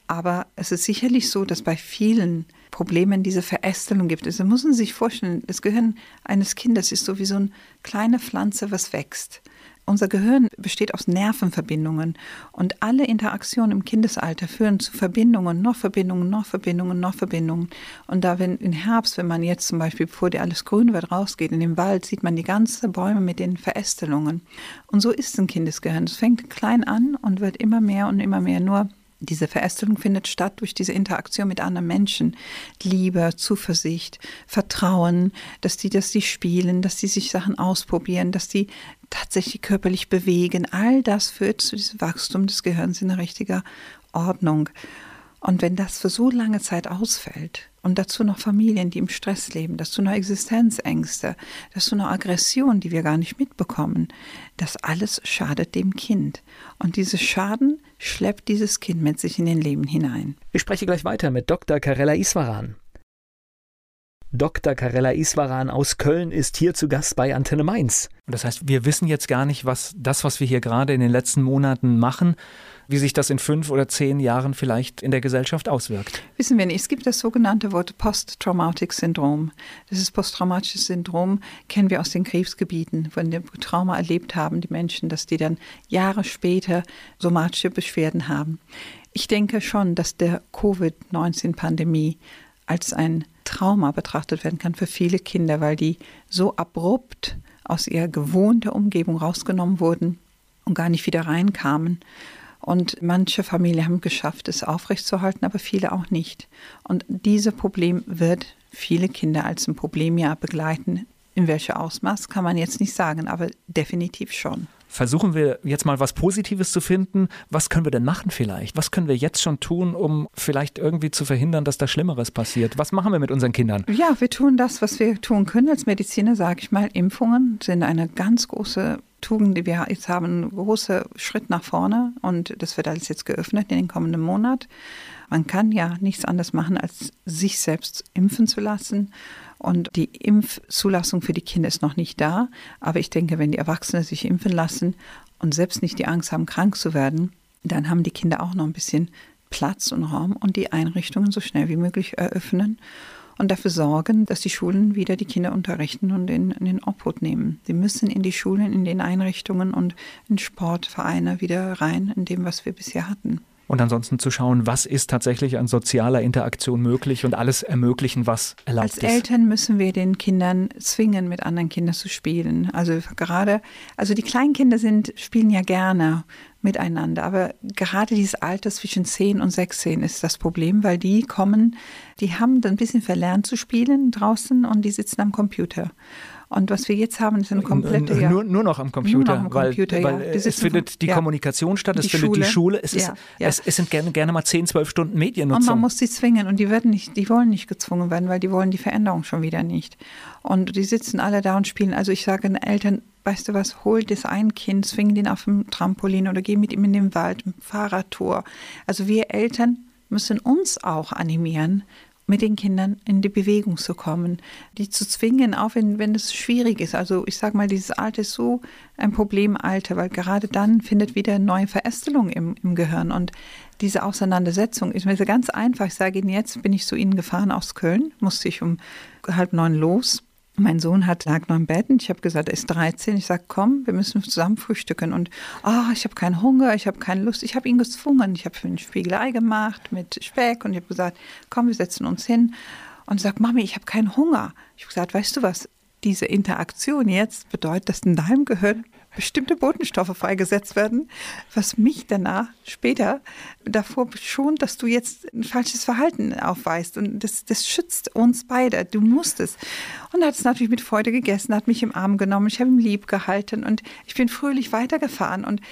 Aber es ist sicherlich so, dass bei vielen Problemen diese Verästelung gibt. Also müssen Sie sich vorstellen, das Gehirn eines Kindes ist so wie so eine kleine Pflanze, was wächst. Unser Gehirn besteht aus Nervenverbindungen und alle Interaktionen im Kindesalter führen zu Verbindungen, noch Verbindungen, noch Verbindungen, noch Verbindungen. Und da, wenn im Herbst, wenn man jetzt zum Beispiel, bevor dir alles grün wird, rausgeht in den Wald, sieht man die ganzen Bäume mit den Verästelungen. Und so ist ein Kindesgehirn. Es fängt klein an und wird immer mehr und immer mehr. Nur diese Verästelung findet statt durch diese Interaktion mit anderen Menschen. Liebe, Zuversicht, Vertrauen, dass die, dass die spielen, dass die sich Sachen ausprobieren, dass die tatsächlich körperlich bewegen. All das führt zu diesem Wachstum des Gehirns in richtiger Ordnung. Und wenn das für so lange Zeit ausfällt und dazu noch Familien, die im Stress leben, dazu noch Existenzängste, dazu noch Aggression, die wir gar nicht mitbekommen, das alles schadet dem Kind. Und dieses Schaden schleppt dieses Kind mit sich in den Leben hinein. Ich spreche gleich weiter mit Dr. Karella Iswaran. Dr. Karella Iswaran aus Köln ist hier zu Gast bei Antenne Mainz. Das heißt, wir wissen jetzt gar nicht, was das, was wir hier gerade in den letzten Monaten machen, wie sich das in fünf oder zehn Jahren vielleicht in der Gesellschaft auswirkt. Wissen wir nicht. Es gibt das sogenannte Wort Post-Traumatic Syndrom. Dieses posttraumatische Syndrom kennen wir aus den Kriegsgebieten, von dem Trauma erlebt haben die Menschen, dass die dann Jahre später somatische Beschwerden haben. Ich denke schon, dass der Covid-19-Pandemie als ein Trauma betrachtet werden kann für viele Kinder, weil die so abrupt aus ihrer gewohnten Umgebung rausgenommen wurden und gar nicht wieder reinkamen. Und manche Familien haben geschafft, es aufrechtzuerhalten, aber viele auch nicht. Und dieses Problem wird viele Kinder als ein Problemjahr begleiten. In welchem Ausmaß kann man jetzt nicht sagen, aber definitiv schon versuchen wir jetzt mal was Positives zu finden. Was können wir denn machen vielleicht? Was können wir jetzt schon tun, um vielleicht irgendwie zu verhindern, dass da Schlimmeres passiert? Was machen wir mit unseren Kindern? Ja, wir tun das, was wir tun können als Mediziner, sage ich mal. Impfungen sind eine ganz große Tugend, die wir jetzt haben, einen großen Schritt nach vorne und das wird alles jetzt geöffnet in den kommenden Monat. Man kann ja nichts anderes machen, als sich selbst impfen zu lassen und die Impfzulassung für die Kinder ist noch nicht da. Aber ich denke, wenn die Erwachsenen sich impfen lassen und selbst nicht die Angst haben, krank zu werden, dann haben die Kinder auch noch ein bisschen Platz und Raum und die Einrichtungen so schnell wie möglich eröffnen und dafür sorgen, dass die Schulen wieder die Kinder unterrichten und in, in den Obhut nehmen. Sie müssen in die Schulen, in den Einrichtungen und in Sportvereine wieder rein, in dem, was wir bisher hatten und ansonsten zu schauen, was ist tatsächlich an sozialer Interaktion möglich und alles ermöglichen, was erlaubt Als ist. Als Eltern müssen wir den Kindern zwingen, mit anderen Kindern zu spielen. Also gerade, also die Kleinkinder sind, spielen ja gerne miteinander, aber gerade dieses Alter zwischen 10 und 16 ist das Problem, weil die kommen, die haben ein bisschen verlernt zu spielen draußen und die sitzen am Computer. Und was wir jetzt haben, ist eine komplette. Ja, nur, nur noch am Computer, noch am Computer weil, weil es findet die ja. Kommunikation statt, es die findet Schule. die Schule, es, ist, es, es, sind gerne, gerne mal 10, 12 Stunden Mediennutzung. Und man muss sie zwingen und die werden nicht, die wollen nicht gezwungen werden, weil die wollen die Veränderung schon wieder nicht. Und die sitzen alle da und spielen. Also ich sage den Eltern, weißt du was, hol das ein Kind, zwing den auf dem Trampolin oder geh mit ihm in den Wald, Fahrradtour. Also wir Eltern müssen uns auch animieren, mit den Kindern in die Bewegung zu kommen, die zu zwingen, auch wenn, wenn es schwierig ist. Also ich sage mal, dieses Alter ist so ein Problemalter, weil gerade dann findet wieder neue Verästelung im, im Gehirn. Und diese Auseinandersetzung ist mir so ganz einfach. Ich sage Ihnen, jetzt bin ich zu Ihnen gefahren aus Köln, musste ich um halb neun los Mein Sohn hat, lag noch im Bett und ich habe gesagt, er ist 13. Ich sage, komm, wir müssen zusammen frühstücken. Und oh, ich habe keinen Hunger, ich habe keine Lust. Ich habe ihn gezwungen. Ich habe für ein Spiegelei gemacht mit Speck und ich habe gesagt, komm, wir setzen uns hin. Und sagt, Mami, ich habe keinen Hunger. Ich habe gesagt, weißt du was, diese Interaktion jetzt bedeutet, dass in deinem Gehirn bestimmte Botenstoffe freigesetzt werden, was mich danach später davor schont, dass du jetzt ein falsches Verhalten aufweist. Und das, das schützt uns beide. Du musst es. Und er hat es natürlich mit Freude gegessen, hat mich im Arm genommen, ich habe ihn lieb gehalten und ich bin fröhlich weitergefahren. Und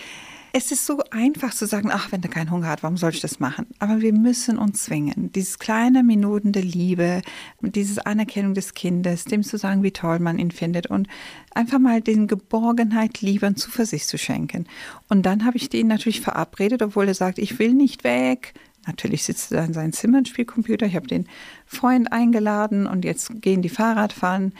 es ist so einfach zu sagen, ach, wenn der keinen Hunger hat, warum soll ich das machen? Aber wir müssen uns zwingen. Dieses kleine Minuten der Liebe, diese Anerkennung des Kindes, dem zu sagen, wie toll man ihn findet und einfach mal den Geborgenheit, Liebe und Zuversicht zu schenken. Und dann habe ich den natürlich verabredet, obwohl er sagt, ich will nicht weg. Natürlich sitzt er in seinem Zimmer und spielt Computer. Ich habe den Freund eingeladen und jetzt gehen die Fahrrad fahren.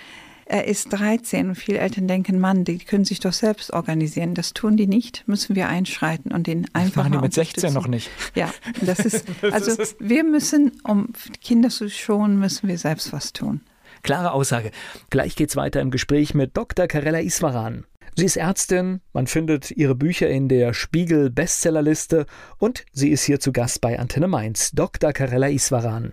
Er ist 13 und viele Eltern denken, Mann, die können sich doch selbst organisieren. Das tun die nicht, müssen wir einschreiten und den einfach. Das machen die mit 16 noch nicht. Ja, das ist, also wir müssen, um Kinder zu schonen, müssen wir selbst was tun. Klare Aussage. Gleich geht's weiter im Gespräch mit Dr. Karella Iswaran. Sie ist Ärztin, man findet ihre Bücher in der Spiegel Bestsellerliste und sie ist hier zu Gast bei Antenne Mainz. Dr. Karella Iswaran.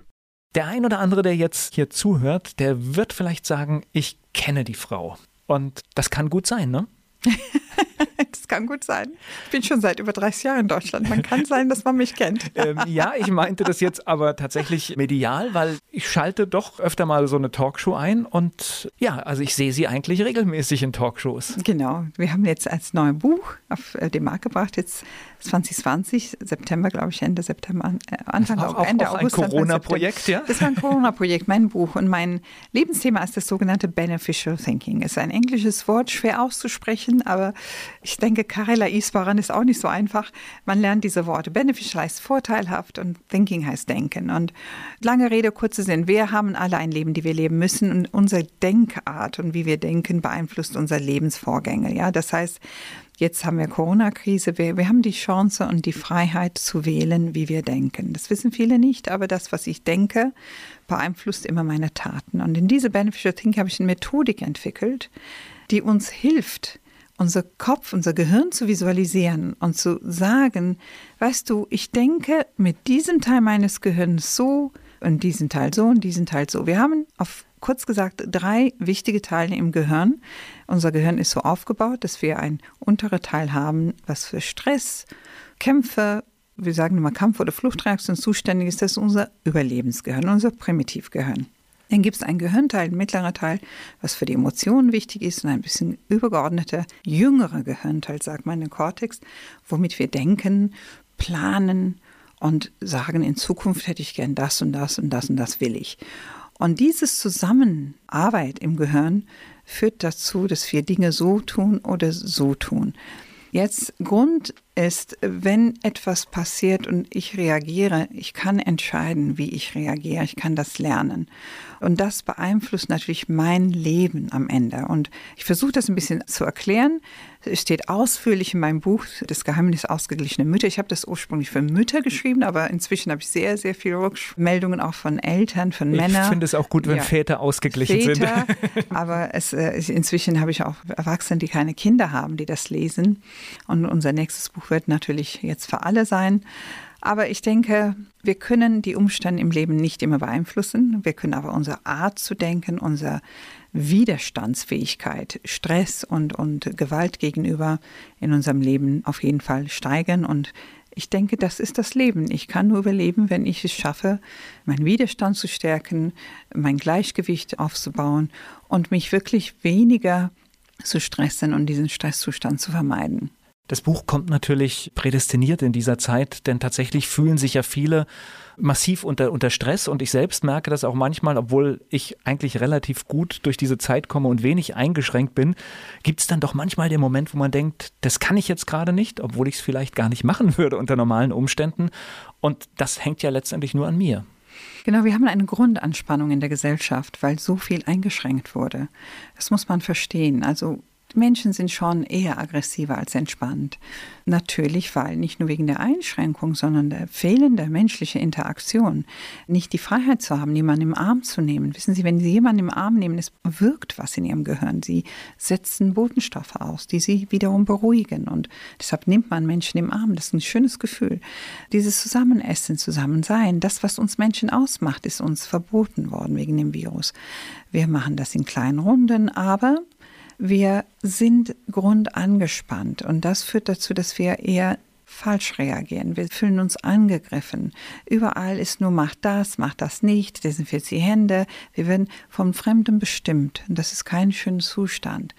Der ein oder andere, der jetzt hier zuhört, der wird vielleicht sagen, ich kenne die Frau. Und das kann gut sein, ne? das kann gut sein. Ich bin schon seit über 30 Jahren in Deutschland. Man kann sein, dass man mich kennt. ähm, ja, ich meinte das jetzt aber tatsächlich medial, weil ich schalte doch öfter mal so eine Talkshow ein und ja, also ich sehe sie eigentlich regelmäßig in Talkshows. Genau. Wir haben jetzt als neues Buch auf äh, den Markt gebracht, jetzt 2020, September, glaube ich, Ende September, äh, Anfang auch, auch, Ende auch August. Ein Corona-Projekt, ja? Das war ein Corona-Projekt, mein Buch. Und mein Lebensthema ist das sogenannte Beneficial Thinking. Es ist ein englisches Wort, schwer auszusprechen, aber ich denke, Karela Iswaran ist auch nicht so einfach. Man lernt diese Worte. Beneficial heißt vorteilhaft und Thinking heißt denken. Und lange Rede, kurze Sinn. Wir haben alle ein Leben, die wir leben müssen. Und unsere Denkart und wie wir denken beeinflusst unsere Lebensvorgänge. Ja, das heißt, Jetzt haben wir Corona-Krise. Wir, wir, haben die Chance und die Freiheit zu wählen, wie wir denken. Das wissen viele nicht, aber das, was ich denke, beeinflusst immer meine Taten. Und in diese Beneficial Thinking habe ich eine Methodik entwickelt, die uns hilft, unser Kopf, unser Gehirn zu visualisieren und zu sagen, weißt du, ich denke mit diesem Teil meines Gehirns so und diesen Teil so und diesen Teil so. Wir haben auf kurz gesagt drei wichtige Teile im Gehirn. Unser Gehirn ist so aufgebaut, dass wir ein unterer Teil haben, was für Stress, Kämpfe, wir sagen immer Kampf- oder Fluchtreaktion zuständig ist. Das ist unser Überlebensgehirn, unser Primitivgehirn. Dann gibt es einen Gehirnteil, ein mittlerer Teil, was für die Emotionen wichtig ist und ein bisschen übergeordneter, jüngerer Gehirnteil, sagt man, der Kortex, womit wir denken, planen und sagen, in Zukunft hätte ich gern das und das und das und das will ich. Und dieses Zusammenarbeit im Gehirn führt dazu, dass wir Dinge so tun oder so tun. Jetzt Grund ist, wenn etwas passiert und ich reagiere, ich kann entscheiden, wie ich reagiere, ich kann das lernen. Und das beeinflusst natürlich mein Leben am Ende. Und ich versuche das ein bisschen zu erklären. Es steht ausführlich in meinem Buch Das Geheimnis ausgeglichener Mütter. Ich habe das ursprünglich für Mütter geschrieben, aber inzwischen habe ich sehr, sehr viele Rückmeldungen auch von Eltern, von Männern. Ich finde es auch gut, wenn ja. Väter ausgeglichen Väter, sind. aber es, äh, inzwischen habe ich auch Erwachsene, die keine Kinder haben, die das lesen. Und unser nächstes Buch wird natürlich jetzt für alle sein. Aber ich denke, wir können die Umstände im Leben nicht immer beeinflussen. Wir können aber unsere Art zu denken, unsere Widerstandsfähigkeit, Stress und, und Gewalt gegenüber in unserem Leben auf jeden Fall steigern. Und ich denke, das ist das Leben. Ich kann nur überleben, wenn ich es schaffe, meinen Widerstand zu stärken, mein Gleichgewicht aufzubauen und mich wirklich weniger zu stressen und diesen Stresszustand zu vermeiden. Das Buch kommt natürlich prädestiniert in dieser Zeit, denn tatsächlich fühlen sich ja viele massiv unter, unter Stress und ich selbst merke das auch manchmal, obwohl ich eigentlich relativ gut durch diese Zeit komme und wenig eingeschränkt bin, gibt es dann doch manchmal den Moment, wo man denkt, das kann ich jetzt gerade nicht, obwohl ich es vielleicht gar nicht machen würde unter normalen Umständen und das hängt ja letztendlich nur an mir. Genau, wir haben eine Grundanspannung in der Gesellschaft, weil so viel eingeschränkt wurde. Das muss man verstehen. Also Menschen sind schon eher aggressiver als entspannt. Natürlich, weil nicht nur wegen der Einschränkung, sondern der fehlenden menschlichen Interaktion, nicht die Freiheit zu haben, jemanden im Arm zu nehmen. Wissen Sie, wenn Sie jemanden im Arm nehmen, es wirkt was in Ihrem Gehirn. Sie setzen Botenstoffe aus, die Sie wiederum beruhigen. Und deshalb nimmt man Menschen im Arm. Das ist ein schönes Gefühl. Dieses Zusammenessen, Zusammensein, das, was uns Menschen ausmacht, ist uns verboten worden wegen dem Virus. Wir machen das in kleinen Runden, aber wir sind grundangespannt und das führt dazu, dass wir eher falsch reagieren. Wir fühlen uns angegriffen. Überall ist nur macht das, macht das nicht, desinfiziert die Hände. Wir werden vom Fremden bestimmt und das ist kein schöner Zustand.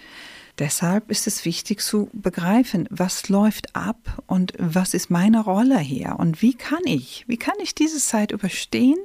Deshalb ist es wichtig zu begreifen, was läuft ab und was ist meine Rolle hier und wie kann ich, wie kann ich diese Zeit überstehen,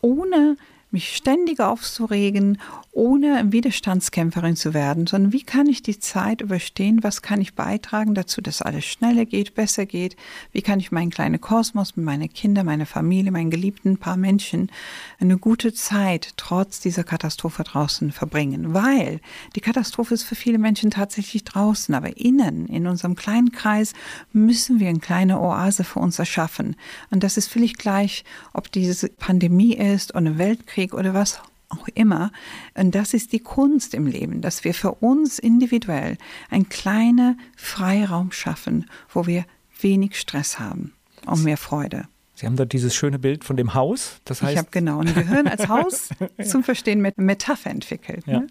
ohne mich ständig aufzuregen, ohne Widerstandskämpferin zu werden, sondern wie kann ich die Zeit überstehen, was kann ich beitragen dazu, dass alles schneller geht, besser geht, wie kann ich meinen kleinen Kosmos mit meinen Kindern, meiner Familie, meinen geliebten paar Menschen eine gute Zeit trotz dieser Katastrophe draußen verbringen, weil die Katastrophe ist für viele Menschen tatsächlich draußen, aber innen, in unserem kleinen Kreis, müssen wir eine kleine Oase für uns erschaffen. Und das ist völlig gleich, ob diese Pandemie ist oder Weltkrieg oder was auch immer. Und das ist die Kunst im Leben, dass wir für uns individuell einen kleinen Freiraum schaffen, wo wir wenig Stress haben und mehr Freude. Sie haben dort dieses schöne Bild von dem Haus. Das heißt ich habe genau ein Gehirn als Haus zum Verstehen mit Metapher entwickelt. Ja. Ne?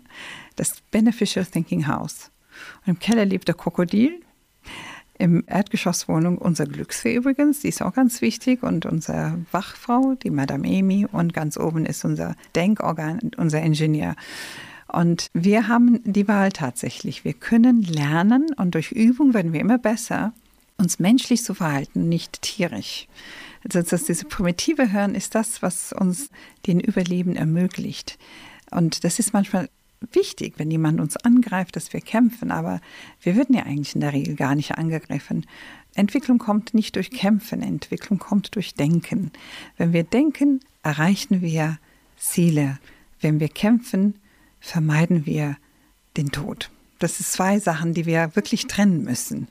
Das Beneficial Thinking House. Und im Keller lebt der Krokodil im Erdgeschosswohnung unser Glücksfee übrigens, die ist auch ganz wichtig und unsere Wachfrau, die Madame Amy und ganz oben ist unser Denkorgan, unser Ingenieur. Und wir haben die Wahl tatsächlich. Wir können lernen und durch Übung werden wir immer besser, uns menschlich zu verhalten, nicht tierisch. Also das, diese primitive Hören ist das, was uns den Überleben ermöglicht. Und das ist manchmal wichtig, wenn jemand uns angreift, dass wir kämpfen, aber wir würden ja eigentlich in der Regel gar nicht angegriffen. Entwicklung kommt nicht durch Kämpfen, Entwicklung kommt durch Denken. Wenn wir denken, erreichen wir Ziele. Wenn wir kämpfen, vermeiden wir den Tod. Das sind zwei Sachen, die wir wirklich trennen müssen.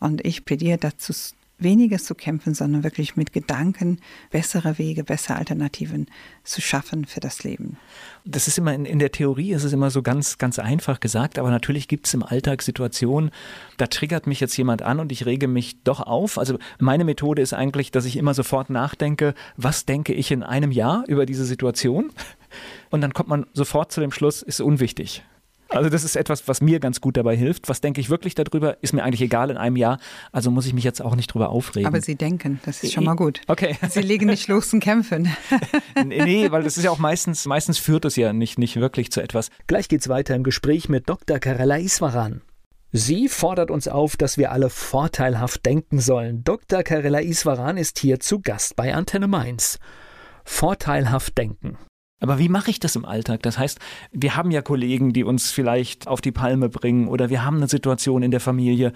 Und ich plädiere dazu weniger zu kämpfen, sondern wirklich mit Gedanken bessere Wege, bessere Alternativen zu schaffen für das Leben. Das ist immer in, in der Theorie, ist es immer so ganz, ganz einfach gesagt, aber natürlich gibt es im Alltag Situationen, da triggert mich jetzt jemand an und ich rege mich doch auf. Also meine Methode ist eigentlich, dass ich immer sofort nachdenke, was denke ich in einem Jahr über diese Situation? Und dann kommt man sofort zu dem Schluss, ist unwichtig. Also das ist etwas, was mir ganz gut dabei hilft. Was denke ich wirklich darüber? Ist mir eigentlich egal in einem Jahr. Also muss ich mich jetzt auch nicht drüber aufregen. Aber Sie denken, das ist schon mal gut. Okay. Sie legen nicht los und kämpfen. nee, weil das ist ja auch meistens, meistens führt es ja nicht, nicht wirklich zu etwas. Gleich geht's weiter im Gespräch mit Dr. Karela Iswaran. Sie fordert uns auf, dass wir alle vorteilhaft denken sollen. Dr. Karela Iswaran ist hier zu Gast bei Antenne Mainz. Vorteilhaft denken. Aber wie mache ich das im Alltag? Das heißt, wir haben ja Kollegen, die uns vielleicht auf die Palme bringen oder wir haben eine Situation in der Familie,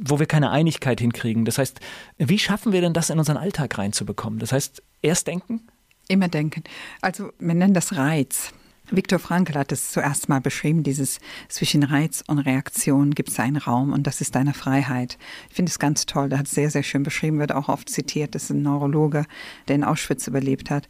wo wir keine Einigkeit hinkriegen. Das heißt, wie schaffen wir denn das in unseren Alltag reinzubekommen? Das heißt, erst denken? Immer denken. Also wir nennen das Reiz. Viktor Frankl hat es zuerst mal beschrieben, dieses zwischen Reiz und Reaktion gibt es einen Raum und das ist deine Freiheit. Ich finde es ganz toll, der hat es sehr, sehr schön beschrieben, wird auch oft zitiert, das ist ein Neurologe, der in Auschwitz überlebt hat.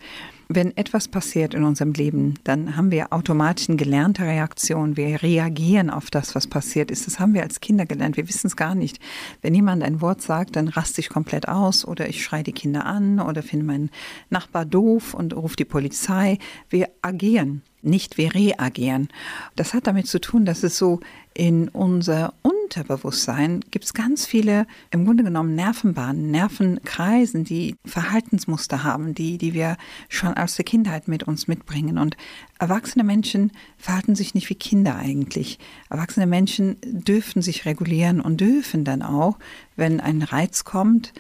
Wenn etwas passiert in unserem Leben, dann haben wir automatisch eine gelernte Reaktion. Wir reagieren auf das, was passiert ist. Das haben wir als Kinder gelernt. Wir wissen es gar nicht. Wenn jemand ein Wort sagt, dann raste ich komplett aus oder ich schreie die Kinder an oder finde meinen Nachbar doof und rufe die Polizei. Wir agieren nicht wir reagieren. Das hat damit zu tun, dass es so in unser Unterbewusstsein gibt es ganz viele, im Grunde genommen Nervenbahnen, Nervenkreisen, die Verhaltensmuster haben, die, die wir schon aus der Kindheit mit uns mitbringen. Und erwachsene Menschen verhalten sich nicht wie Kinder eigentlich. Erwachsene Menschen dürfen sich regulieren und dürfen dann auch, wenn ein Reiz kommt,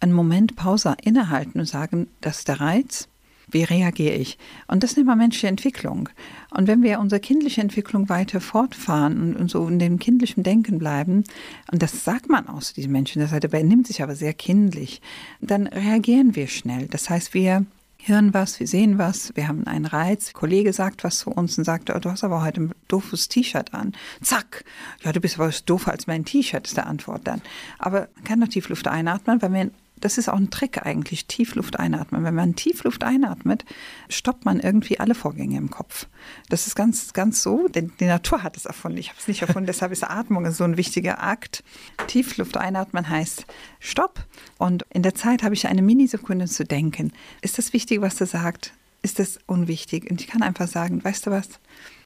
einen Moment Pause innehalten und sagen, das ist der Reiz, wie reagiere ich? Und das nennt man menschliche Entwicklung. Und wenn wir unsere kindliche Entwicklung weiter fortfahren und, so in dem kindlichen Denken bleiben, und das sagt man auch zu diesen Menschen, das benimmt sich aber sehr kindlich, dann reagieren wir schnell. Das heißt, wir hören was, wir sehen was, wir haben einen Reiz, ein Kollege sagt was zu uns und sagt, oh, du hast aber heute ein doofes T-Shirt an. Zack, ja, du bist aber doofer als mein T-Shirt, ist der Antwort dann. Aber man kann doch Tiefluft einatmen, weil wir das ist auch ein Trick eigentlich, Tiefluft einatmen. Wenn man Tiefluft einatmet, stoppt man irgendwie alle Vorgänge im Kopf. Das ist ganz, ganz so, denn die Natur hat es erfunden. Ich habe es nicht erfunden, deshalb ist Atmung so ein wichtiger Akt. Tiefluft einatmen heißt Stopp. Und in der Zeit habe ich eine Minisekunde zu denken. Ist das wichtig, was er sagt? Ist das unwichtig? Und ich kann einfach sagen, weißt du was?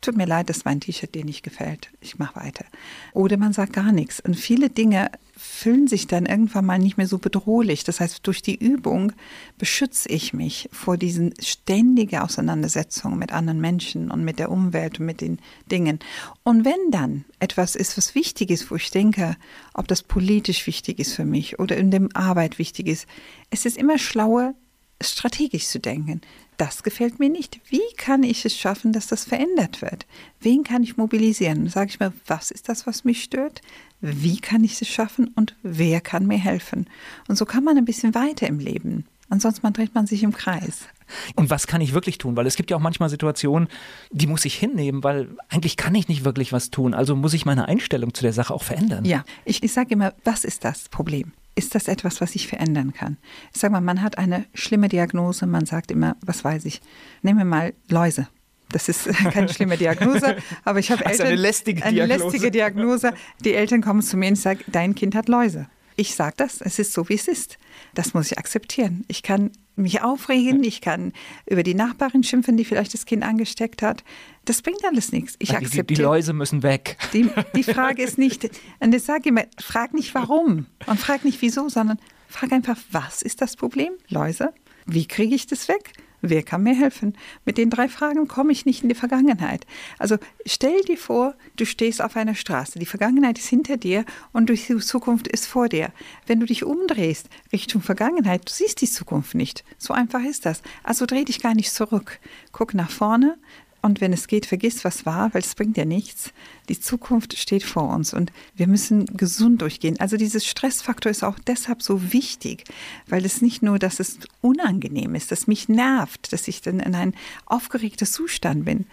Tut mir leid, dass mein T-Shirt dir nicht gefällt. Ich mache weiter. Oder man sagt gar nichts. Und viele Dinge fühlen sich dann irgendwann mal nicht mehr so bedrohlich. Das heißt, durch die Übung beschütze ich mich vor diesen ständigen Auseinandersetzungen mit anderen Menschen und mit der Umwelt und mit den Dingen. Und wenn dann etwas ist, was wichtig ist, wo ich denke, ob das politisch wichtig ist für mich oder in der Arbeit wichtig ist, es ist immer schlauer, strategisch zu denken. Das gefällt mir nicht. Wie kann ich es schaffen, dass das verändert wird? Wen kann ich mobilisieren? Sage ich mir, was ist das, was mich stört? wie kann ich es schaffen und wer kann mir helfen. Und so kann man ein bisschen weiter im Leben. Ansonsten dreht man sich im Kreis. Und was kann ich wirklich tun? Weil es gibt ja auch manchmal Situationen, die muss ich hinnehmen, weil eigentlich kann ich nicht wirklich was tun. Also muss ich meine Einstellung zu der Sache auch verändern. Ja, ich, ich sage immer, was ist das Problem? Ist das etwas, was ich verändern kann? Ich sage mal, man hat eine schlimme Diagnose, man sagt immer, was weiß ich, nehmen wir mal Läuse. Das ist keine schlimme Diagnose, aber ich habe Eltern. Eine lästige, eine lästige Diagnose. Die Eltern kommen zu mir und sagen, dein Kind hat Läuse. Ich sage das, es ist so, wie es ist. Das muss ich akzeptieren. Ich kann mich aufregen, ich kann über die Nachbarin schimpfen, die vielleicht das Kind angesteckt hat. Das bringt alles nichts. Ich akzeptiere. Die, die Läuse müssen weg. Die, die Frage ist nicht, und ich sage immer, frag nicht warum und frag nicht wieso, sondern frag einfach, was ist das Problem? Läuse. Wie kriege ich das weg? Wer kann mir helfen? Mit den drei Fragen komme ich nicht in die Vergangenheit. Also stell dir vor, du stehst auf einer Straße. Die Vergangenheit ist hinter dir und die Zukunft ist vor dir. Wenn du dich umdrehst Richtung Vergangenheit, du siehst die Zukunft nicht. So einfach ist das. Also dreh dich gar nicht zurück. Guck nach vorne, und wenn es geht, vergiss, was war, weil es bringt ja nichts. Die Zukunft steht vor uns und wir müssen gesund durchgehen. Also dieses Stressfaktor ist auch deshalb so wichtig, weil es nicht nur, dass es unangenehm ist, dass mich nervt, dass ich dann in ein aufgeregter Zustand bin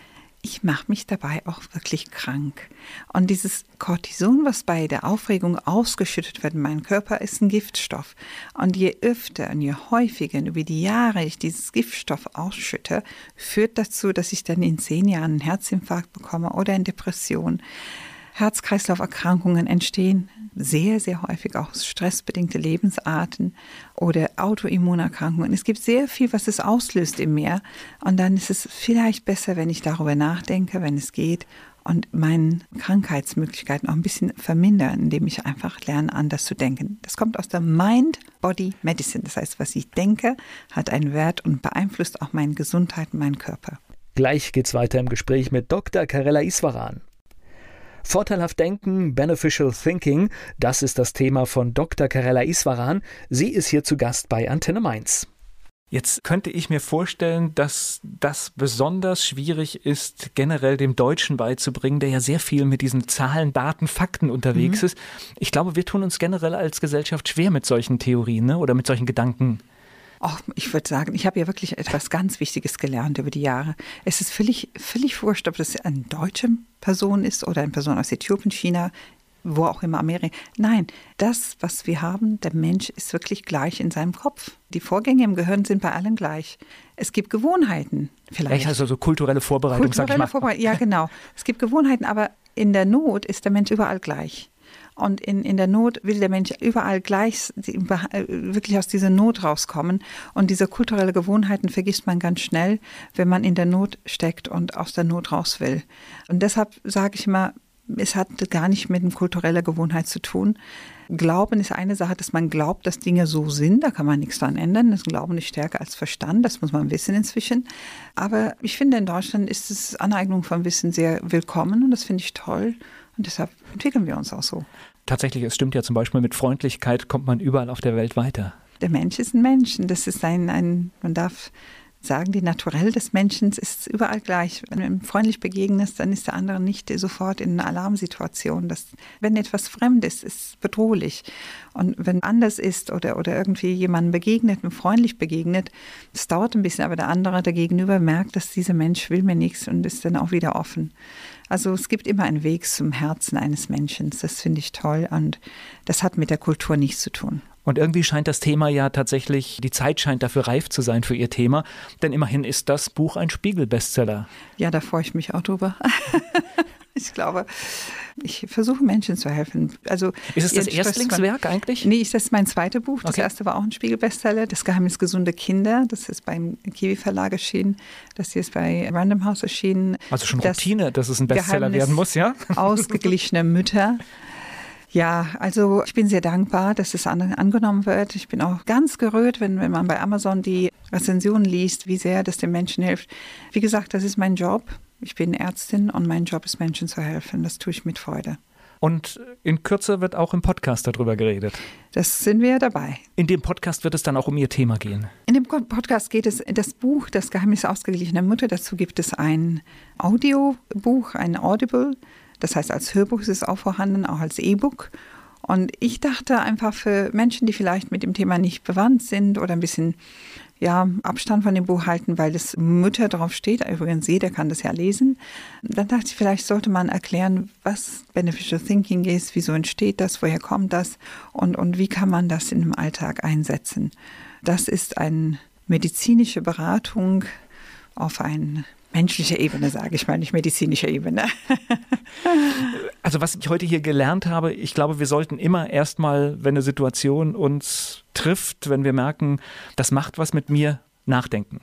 ich mache mich dabei auch wirklich krank. Und dieses Cortison, was bei der Aufregung ausgeschüttet wird in meinem Körper, ist ein Giftstoff. Und je öfter und je häufiger über die Jahre ich dieses Giftstoff ausschütte, führt dazu, dass ich dann in zehn Jahren einen Herzinfarkt bekomme oder eine Depression. Herz-Kreislauf-Erkrankungen entstehen sehr, sehr häufig auch stressbedingte Lebensarten oder Autoimmunerkrankungen. Es gibt sehr viel, was es auslöst im Meer. Und dann ist es vielleicht besser, wenn ich darüber nachdenke, wenn es geht und meine Krankheitsmöglichkeiten auch ein bisschen vermindern, indem ich einfach lerne, anders zu denken. Das kommt aus der Mind-Body-Medicine. Das heißt, was ich denke, hat einen Wert und beeinflusst auch meine Gesundheit und meinen Körper. Gleich geht's weiter im Gespräch mit Dr. Karela Iswaran. Vorteilhaft denken, Beneficial Thinking, das ist das Thema von Dr. Karella Iswaran. Sie ist hier zu Gast bei Antenne Mainz. Jetzt könnte ich mir vorstellen, dass das besonders schwierig ist, generell dem Deutschen beizubringen, der ja sehr viel mit diesen Zahlen, Daten, Fakten unterwegs mhm. ist. Ich glaube, wir tun uns generell als Gesellschaft schwer mit solchen Theorien ne? oder mit solchen Gedanken. Oh, ich würde sagen, ich habe ja wirklich etwas ganz Wichtiges gelernt über die Jahre. Es ist völlig, völlig wurscht, ob das eine deutsche Person ist oder eine Person aus Äthiopien, China, wo auch immer Amerika. Nein, das, was wir haben, der Mensch ist wirklich gleich in seinem Kopf. Die Vorgänge im Gehirn sind bei allen gleich. Es gibt Gewohnheiten vielleicht. Echt, also so kulturelle Vorbereitung, kulturelle sag ich mal. Vorbereitung, ja, genau. Es gibt Gewohnheiten, aber in der Not ist der Mensch überall gleich. Und in, in der Not will der Mensch überall gleich äh, wirklich aus dieser Not rauskommen. Und diese kulturelle Gewohnheiten vergisst man ganz schnell, wenn man in der Not steckt und aus der Not raus will. Und deshalb sage ich immer, es hat gar nicht mit einer kulturellen Gewohnheit zu tun. Glauben ist eine Sache, dass man glaubt, dass Dinge so sind, da kann man nichts dran ändern. Das Glauben ist stärker als Verstand, das muss man wissen inzwischen. Aber ich finde, in Deutschland ist das Aneignung von Wissen sehr willkommen und das finde ich toll. Und deshalb entwickeln wir uns auch so tatsächlich, es stimmt ja zum Beispiel, mit Freundlichkeit kommt man überall auf der Welt weiter. Der Mensch ist ein Mensch. Das ist ein, ein man darf sagen, die Naturell des Menschen ist überall gleich. Wenn du ihm freundlich begegnest, dann ist der andere nicht sofort in einer Alarmsituation. Das, wenn etwas fremd ist, ist bedrohlich. Und wenn anders ist oder, oder irgendwie jemandem begegnet, mir freundlich begegnet, das dauert ein bisschen, aber der andere, der Gegenüber merkt, dass dieser Mensch will mir nichts und ist dann auch wieder offen. Also es gibt immer einen Weg zum Herzen eines Menschen. Das finde ich toll und das hat mit der Kultur nichts zu tun. Und irgendwie scheint das Thema ja tatsächlich, die Zeit scheint dafür reif zu sein für Ihr Thema, denn immerhin ist das Buch ein Spiegel-Bestseller. Ja, da freue ich mich auch drüber. ich glaube, ich versuche Menschen zu helfen. Also ist es das Erstlingswerk eigentlich? Nee, das ist mein zweites Buch. Das okay. erste war auch ein Spiegel-Bestseller, Das Geheimnis gesunde Kinder. Das ist beim Kiwi Verlag erschienen. Das hier ist bei Random House erschienen. Also schon Routine, dass es ein Bestseller Geheimnis werden muss, ja? Ausgeglichene Mütter. Ja, also ich bin sehr dankbar, dass es an, angenommen wird. Ich bin auch ganz gerührt, wenn, wenn man bei Amazon die Rezensionen liest, wie sehr das den Menschen hilft. Wie gesagt, das ist mein Job. Ich bin Ärztin und mein Job ist, Menschen zu helfen. Das tue ich mit Freude. Und in Kürze wird auch im Podcast darüber geredet. Das sind wir dabei. In dem Podcast wird es dann auch um Ihr Thema gehen. In dem Podcast geht es das Buch Das Geheimnis ausgeglichener Mutter. Dazu gibt es ein Audiobuch, ein Audible. Das heißt, als Hörbuch ist es auch vorhanden, auch als E-Book. Und ich dachte einfach für Menschen, die vielleicht mit dem Thema nicht bewandt sind oder ein bisschen ja, Abstand von dem Buch halten, weil das Mütter drauf steht. Übrigens, jeder kann das ja lesen. Dann dachte ich, vielleicht sollte man erklären, was Beneficial Thinking ist, wieso entsteht das, woher kommt das und, und wie kann man das in dem Alltag einsetzen. Das ist eine medizinische Beratung auf ein menschlicher Ebene, sage ich mal, nicht medizinischer Ebene. also was ich heute hier gelernt habe, ich glaube, wir sollten immer erstmal, wenn eine Situation uns trifft, wenn wir merken, das macht was mit mir, nachdenken.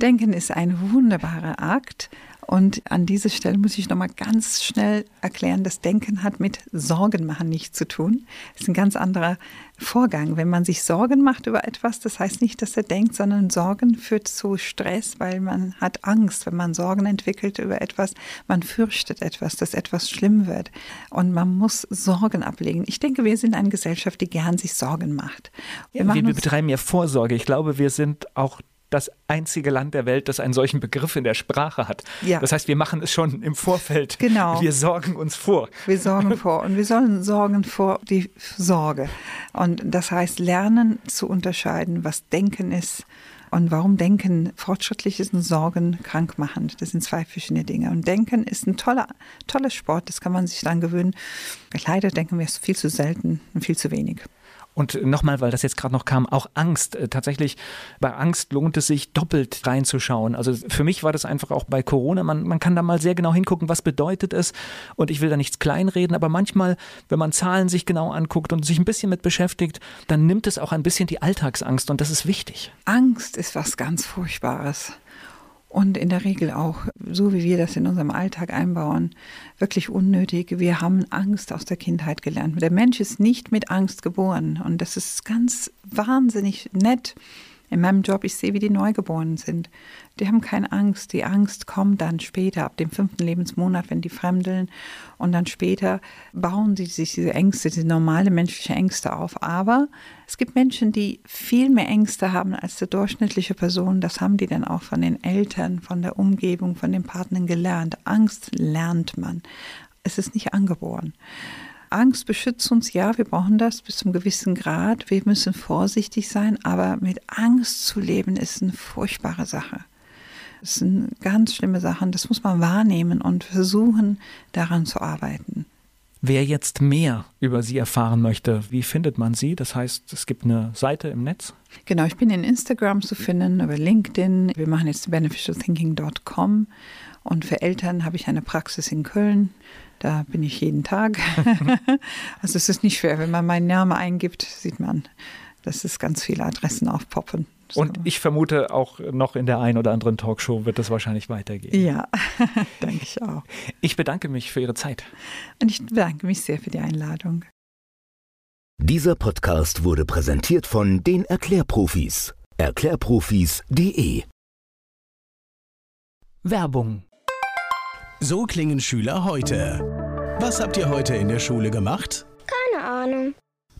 Denken ist ein wunderbarer Akt. Und an dieser Stelle muss ich nochmal ganz schnell erklären, das Denken hat mit Sorgen machen nichts zu tun. Das ist ein ganz anderer Vorgang. Wenn man sich Sorgen macht über etwas, das heißt nicht, dass er denkt, sondern Sorgen führt zu Stress, weil man hat Angst, wenn man Sorgen entwickelt über etwas, man fürchtet etwas, dass etwas schlimm wird. Und man muss Sorgen ablegen. Ich denke, wir sind eine Gesellschaft, die gern sich Sorgen macht. Wir, wir betreiben ja Vorsorge. Ich glaube, wir sind auch das einzige Land der Welt, das einen solchen Begriff in der Sprache hat. Ja. Das heißt, wir machen es schon im Vorfeld. Genau. Wir sorgen uns vor. Wir sorgen vor und wir sollen sorgen vor die Sorge. Und das heißt, lernen zu unterscheiden, was Denken ist und warum Denken fortschrittlich ist und Sorgen krankmachend. Das sind zwei verschiedene Dinge. Und Denken ist ein toller, toller Sport, das kann man sich dann gewöhnen. Leider denken wir es viel zu selten und viel zu wenig. Und nochmal, weil das jetzt gerade noch kam, auch Angst. Äh, tatsächlich, bei Angst lohnt es sich doppelt reinzuschauen. Also für mich war das einfach auch bei Corona, man, man kann da mal sehr genau hingucken, was bedeutet es. Und ich will da nichts kleinreden, aber manchmal, wenn man Zahlen sich genau anguckt und sich ein bisschen mit beschäftigt, dann nimmt es auch ein bisschen die Alltagsangst und das ist wichtig. Angst ist was ganz Furchtbares und in der Regel auch, so wie wir das in unserem Alltag einbauen, wirklich unnötig. Wir haben Angst aus der Kindheit gelernt. Der Mensch ist nicht mit Angst geboren und das ist ganz wahnsinnig nett in meinem Job, ich sehe, wie die Neugeborenen sind. Die haben keine Angst. Die Angst kommt dann später, ab dem fünften Lebensmonat, wenn die fremdeln. Und dann später bauen sie sich diese Ängste, diese normale menschliche Ängste auf. Aber es gibt Menschen, die viel mehr Ängste haben als die durchschnittliche Person. Das haben die dann auch von den Eltern, von der Umgebung, von den Partnern gelernt. Angst lernt man. Es ist nicht angeboren. Angst beschützt uns, ja, wir brauchen das bis zum gewissen Grad. Wir müssen vorsichtig sein, aber mit Angst zu leben ist eine furchtbare Sache. Das sind ganz schlimme Sachen, das muss man wahrnehmen und versuchen, daran zu arbeiten. Wer jetzt mehr über Sie erfahren möchte, wie findet man Sie? Das heißt, es gibt eine Seite im Netz? Genau, ich bin in Instagram zu finden, über LinkedIn. Wir machen jetzt beneficialthinking.com und für Eltern habe ich eine Praxis in Köln. Da bin ich jeden Tag. also es ist nicht schwer, wenn man meinen Namen eingibt, sieht man, dass es ganz viele Adressen aufpoppen. Und ich vermute auch noch in der einen oder anderen Talkshow wird es wahrscheinlich weitergehen. Ja, denke ich auch. Ich bedanke mich für Ihre Zeit. Und ich bedanke mich sehr für die Einladung. Dieser Podcast wurde präsentiert von den Erklärprofis. Erklärprofis.de Werbung so klingen Schüler heute. Was habt ihr heute in der Schule gemacht? Keine Ahnung.